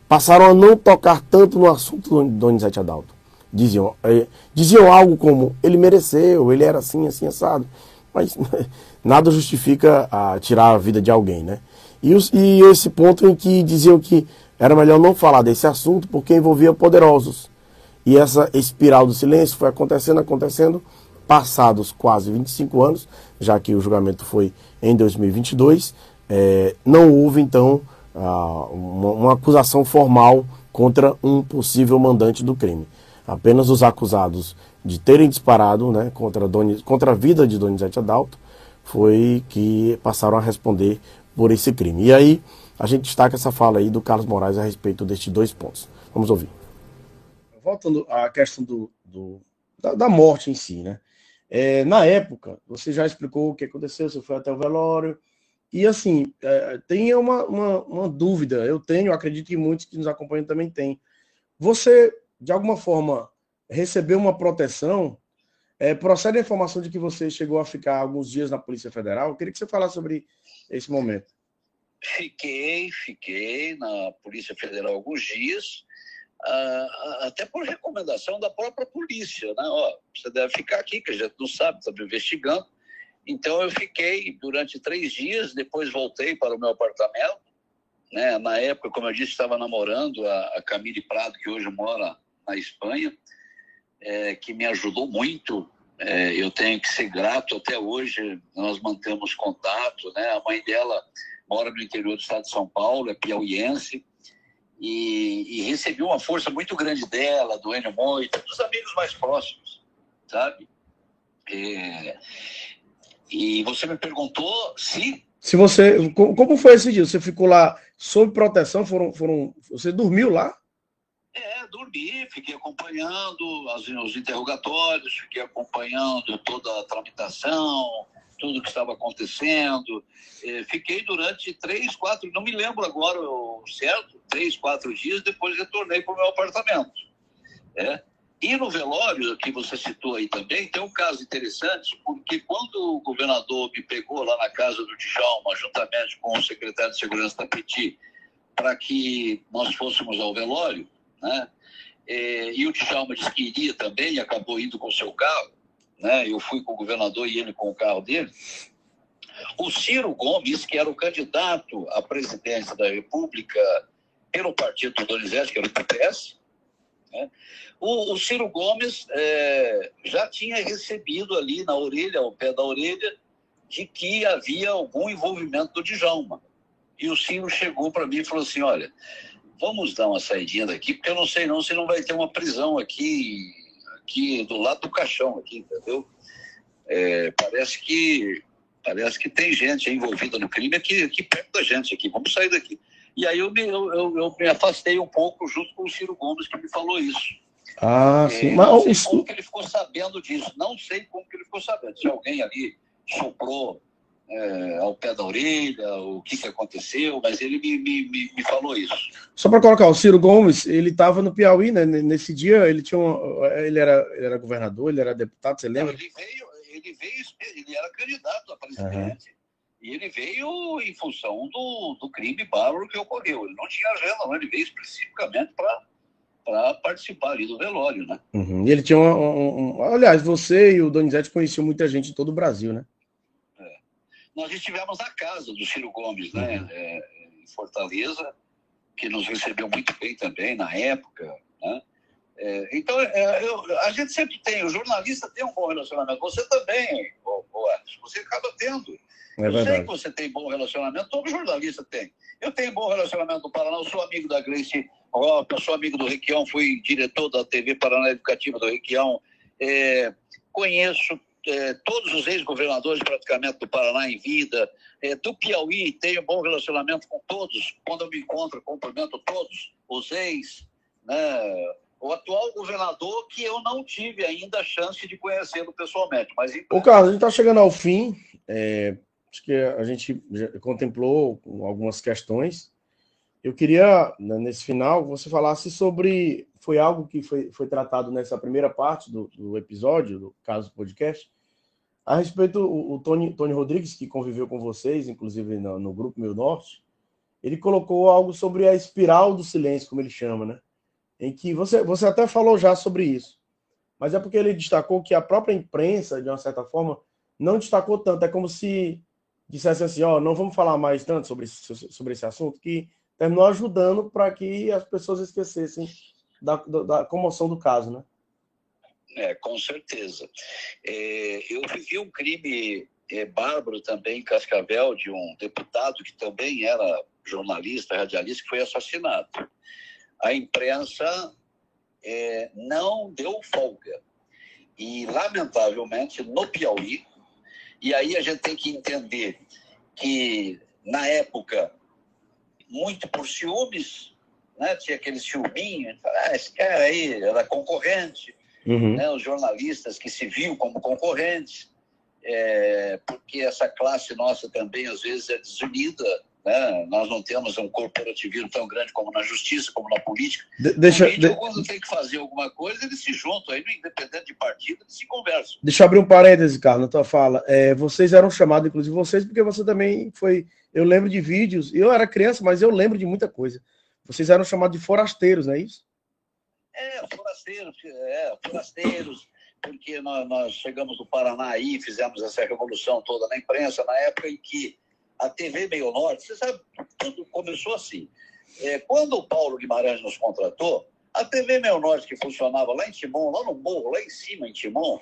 passaram a não tocar tanto no assunto do Donizete Adalto. Diziam, é, diziam algo como ele mereceu, ele era assim, assim, assado. Mas nada justifica a tirar a vida de alguém, né? E, os, e esse ponto em que diziam que era melhor não falar desse assunto porque envolvia poderosos. E essa espiral do silêncio foi acontecendo, acontecendo, passados quase 25 anos, já que o julgamento foi em 2022, é, não houve então uma, uma acusação formal contra um possível mandante do crime. Apenas os acusados de terem disparado né, contra, Doni, contra a vida de Donizete Adalto foi que passaram a responder por esse crime. E aí a gente destaca essa fala aí do Carlos Moraes a respeito destes dois pontos. Vamos ouvir. Voltando à questão do, do da, da, morte em si, né? É, na época, você já explicou o que aconteceu, você foi até o velório, e assim, é, tem uma, uma, uma, dúvida, eu tenho, acredito que muitos que nos acompanham também têm. Você, de alguma forma, recebeu uma proteção? É, procede a informação de que você chegou a ficar alguns dias na Polícia Federal? Eu queria que você falasse sobre esse momento. Fiquei, fiquei na Polícia Federal alguns dias, uh, até por recomendação da própria polícia, né? Ó, você deve ficar aqui, que a gente não sabe, estamos investigando. Então eu fiquei durante três dias, depois voltei para o meu apartamento. Né? Na época, como eu disse, estava namorando a, a Camille Prado, que hoje mora na Espanha, é, que me ajudou muito. É, eu tenho que ser grato até hoje. Nós mantemos contato. Né? A mãe dela mora no interior do estado de São Paulo, é piauiense. E, e recebi uma força muito grande dela, do Enio Moita, dos amigos mais próximos, sabe? É, e você me perguntou se. Se você. Como foi esse dia? Você ficou lá sob proteção? Foram, foram, você dormiu lá? É, dormi, fiquei acompanhando as, os interrogatórios, fiquei acompanhando toda a tramitação, tudo que estava acontecendo. É, fiquei durante três, quatro, não me lembro agora certo, três, quatro dias, depois retornei para o meu apartamento. É. E no velório, que você citou aí também, tem um caso interessante, porque quando o governador me pegou lá na casa do Djalma, juntamente com o secretário de Segurança da Petit, para que nós fôssemos ao velório, né? É, e o Djalma disse que iria também, acabou indo com o seu carro, né? Eu fui com o governador e ele com o carro dele. O Ciro Gomes, que era o candidato à presidência da República pelo partido do Donizete, que era o PPS, né? O, o, Ciro Gomes é, já tinha recebido ali na orelha, ao pé da orelha, de que havia algum envolvimento do Djalma. E o Ciro chegou para mim e falou assim: olha, vamos dar uma saidinha daqui, porque eu não sei não se não vai ter uma prisão aqui, aqui do lado do caixão, aqui, entendeu? É, parece que parece que tem gente envolvida no crime aqui, aqui perto da gente aqui. Vamos sair daqui. E aí eu me, eu, eu, eu me afastei um pouco junto com o Ciro Gomes, que me falou isso. Ah, é, sim. Mas não sei como que ele ficou sabendo disso. Não sei como que ele ficou sabendo. Se alguém ali soprou é, ao pé da orelha, o que, que aconteceu, mas ele me, me, me falou isso. Só para colocar, o Ciro Gomes, ele estava no Piauí, né? Nesse dia, ele tinha um, ele, era, ele era governador, ele era deputado, você lembra? Ele veio, ele veio, ele era candidato a presidente. Uhum. E ele veio em função do, do crime bárbaro que ocorreu. Ele não tinha agenda, não. Ele veio especificamente para participar ali do velório, né? Uhum. E ele tinha um, um, um, Aliás, você e o Donizete conheciam muita gente em todo o Brasil, né? Nós estivemos na casa do Ciro Gomes, né? Uhum. É, em Fortaleza, que nos recebeu muito bem também na época, né? É, então, é, eu, a gente sempre tem, o jornalista tem um bom relacionamento. Você também, o, o você acaba tendo. É eu sei que você tem bom relacionamento, todo jornalista tem. Eu tenho bom relacionamento no Paraná, eu sou amigo da Grace eu sou amigo do Requião, fui diretor da TV Paraná Educativa do Requião. É, conheço é, todos os ex-governadores praticamente do Paraná em vida. É, do Piauí, tenho bom relacionamento com todos. Quando eu me encontro, cumprimento todos os ex. Né? O atual governador, que eu não tive ainda a chance de conhecê-lo pessoalmente. Mas, então... Ô, Carlos, a gente está chegando ao fim. É, acho que a gente contemplou algumas questões. Eu queria, né, nesse final, você falasse sobre. Foi algo que foi, foi tratado nessa primeira parte do, do episódio, do caso podcast, a respeito, o, Tony, Tony Rodrigues, que conviveu com vocês, inclusive no, no Grupo Meu Norte, ele colocou algo sobre a espiral do silêncio, como ele chama, né? Em que você, você até falou já sobre isso, mas é porque ele destacou que a própria imprensa, de uma certa forma, não destacou tanto. É como se dissesse assim: ó, não vamos falar mais tanto sobre, sobre esse assunto, que terminou ajudando para que as pessoas esquecessem da, da, da, comoção do caso, né? É, com certeza. É, eu vivi um crime é, bárbaro também em Cascavel de um deputado que também era jornalista, radialista, que foi assassinado. A imprensa é, não deu folga. E, lamentavelmente, no Piauí, e aí a gente tem que entender que, na época, muito por ciúmes, né? tinha aquele ciúminho, ah, esse cara aí era concorrente, uhum. né? os jornalistas que se viam como concorrentes, é, porque essa classe nossa também, às vezes, é desunida, né? Nós não temos um corporativismo tão grande como na justiça, como na política. De deixa, político, de... quando tem que fazer alguma coisa, eles se juntam, aí, independente de partido, eles se conversam. Deixa eu abrir um parêntese, Carlos, na tua fala. É, vocês eram chamados, inclusive vocês, porque você também foi. Eu lembro de vídeos, eu era criança, mas eu lembro de muita coisa. Vocês eram chamados de forasteiros, não é isso? É, forasteiros, é, forasteiros, porque nós, nós chegamos do Paraná aí, fizemos essa revolução toda na imprensa, na época em que a TV Meio Norte, você sabe, tudo começou assim. É, quando o Paulo Guimarães nos contratou, a TV Meio Norte, que funcionava lá em Timon, lá no morro, lá em cima em Timon,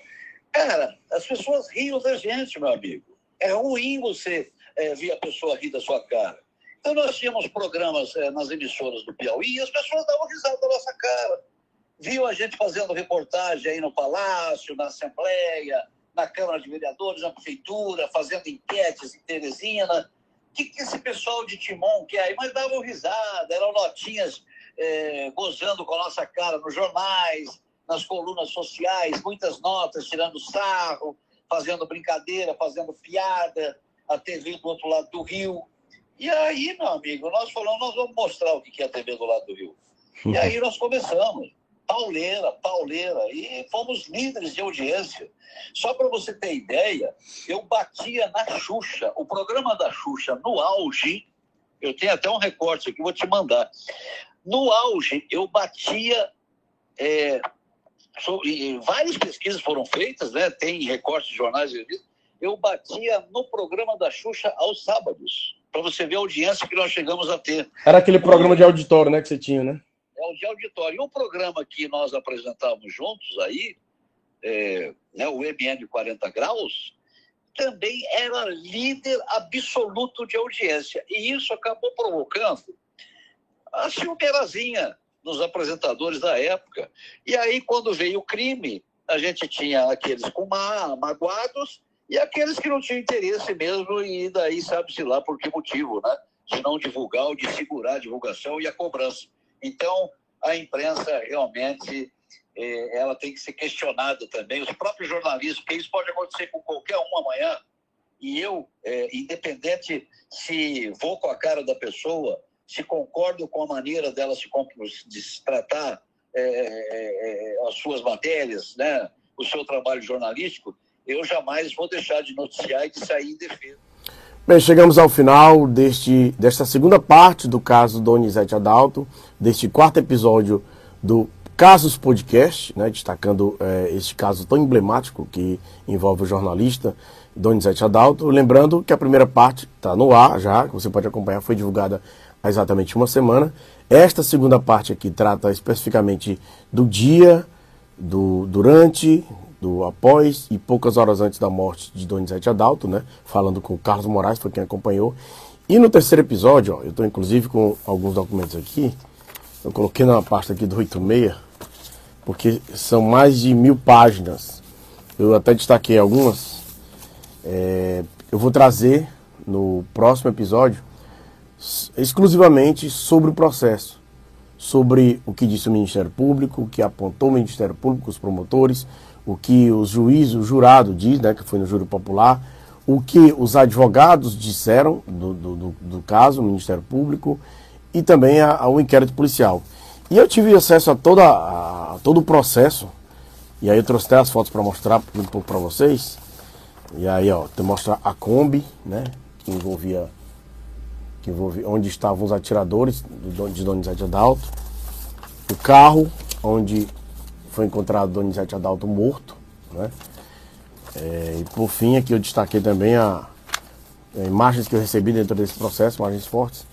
cara, as pessoas riam da gente, meu amigo. É ruim você é, ver a pessoa rir da sua cara. Então nós tínhamos programas é, nas emissoras do Piauí e as pessoas davam risada da nossa cara. Viam a gente fazendo reportagem aí no Palácio, na Assembleia, na Câmara de Vereadores, na Prefeitura, fazendo enquetes em Teresina. O que, que esse pessoal de Timon quer aí? Mas davam risada, eram notinhas é, gozando com a nossa cara nos jornais, nas colunas sociais, muitas notas, tirando sarro, fazendo brincadeira, fazendo piada, a TV do outro lado do rio. E aí, meu amigo, nós falamos, nós vamos mostrar o que é a TV do lado do rio. E aí nós começamos pauleira, pauleira, e fomos líderes de audiência. Só para você ter ideia, eu batia na Xuxa, o programa da Xuxa no auge, eu tenho até um recorte aqui, vou te mandar. No auge, eu batia. É, várias pesquisas foram feitas, né? tem recortes de jornais eu batia no programa da Xuxa aos sábados, para você ver a audiência que nós chegamos a ter. Era aquele programa de auditório, né, que você tinha, né? é o de auditório. E o programa que nós apresentávamos juntos aí, é, né, o MN 40 Graus, também era líder absoluto de audiência. E isso acabou provocando a ciumeirazinha nos apresentadores da época. E aí, quando veio o crime, a gente tinha aqueles com ma magoados e aqueles que não tinham interesse mesmo, e daí sabe-se lá por que motivo, né? De não divulgar ou de segurar a divulgação e a cobrança. Então, a imprensa realmente é, ela tem que ser questionada também, os próprios jornalistas, porque isso pode acontecer com qualquer um amanhã. E eu, é, independente se vou com a cara da pessoa, se concordo com a maneira dela se, se tratar é, é, as suas matérias, né, o seu trabalho jornalístico, eu jamais vou deixar de noticiar e de sair em defesa. Bem, chegamos ao final deste, desta segunda parte do caso Donizete Adalto, deste quarto episódio do Casos Podcast, né, destacando é, este caso tão emblemático que envolve o jornalista Donizete Adalto. Lembrando que a primeira parte está no ar já, que você pode acompanhar, foi divulgada há exatamente uma semana. Esta segunda parte aqui trata especificamente do dia, do durante, do após e poucas horas antes da morte de Donizete Adalto, né? Falando com o Carlos Moraes, foi quem acompanhou. E no terceiro episódio, ó, eu estou inclusive com alguns documentos aqui. Eu coloquei na pasta aqui do 86, porque são mais de mil páginas. Eu até destaquei algumas. É, eu vou trazer no próximo episódio exclusivamente sobre o processo, sobre o que disse o Ministério Público, o que apontou o Ministério Público, os promotores, o que os juízes, o jurado diz, né, que foi no júri popular, o que os advogados disseram do, do, do caso, o Ministério Público, e também ao inquérito policial. E eu tive acesso a, toda, a todo o processo, e aí eu trouxe até as fotos para mostrar um pouco para vocês. E aí, ó, te mostra a Kombi, né, que envolvia, que envolvia onde estavam os atiradores de Donizete Adalto, o carro onde foi encontrado Donizete Adalto morto, né? É, e por fim, aqui eu destaquei também a, a, imagens que eu recebi dentro desse processo, imagens fortes,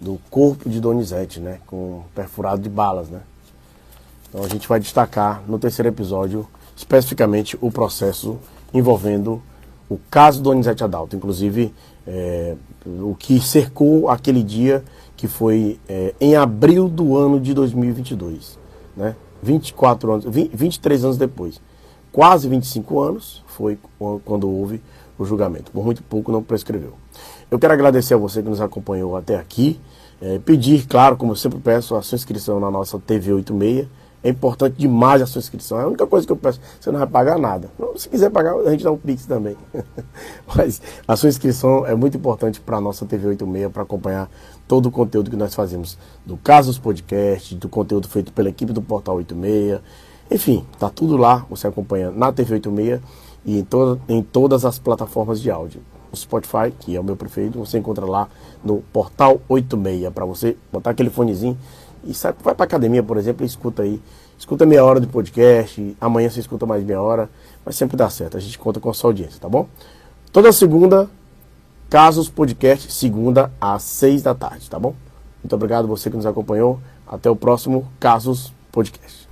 do corpo de Donizete, né? Com perfurado de balas, né? Então a gente vai destacar no terceiro episódio especificamente o processo envolvendo o caso Donizete Adalto, inclusive é, o que cercou aquele dia que foi é, em abril do ano de 2022, né? 24 anos, 20, 23 anos depois, quase 25 anos foi quando houve o julgamento. Por muito pouco não prescreveu. Eu quero agradecer a você que nos acompanhou até aqui. É, pedir, claro, como eu sempre peço, a sua inscrição na nossa TV 86 é importante demais a sua inscrição. É a única coisa que eu peço. Você não vai pagar nada. Se quiser pagar, a gente dá um Pix também. Mas a sua inscrição é muito importante para a nossa TV 86, para acompanhar todo o conteúdo que nós fazemos do Casos Podcast, do conteúdo feito pela equipe do Portal 86. Enfim, tá tudo lá, você acompanha na TV 86 e em, toda, em todas as plataformas de áudio. O Spotify, que é o meu preferido, você encontra lá no Portal 86, para você botar aquele fonezinho e sai, vai para academia, por exemplo, e escuta aí. Escuta meia hora de podcast, amanhã você escuta mais meia hora, mas sempre dá certo. A gente conta com a sua audiência, tá bom? Toda segunda, Casos Podcast, segunda às seis da tarde, tá bom? Muito obrigado você que nos acompanhou. Até o próximo Casos Podcast.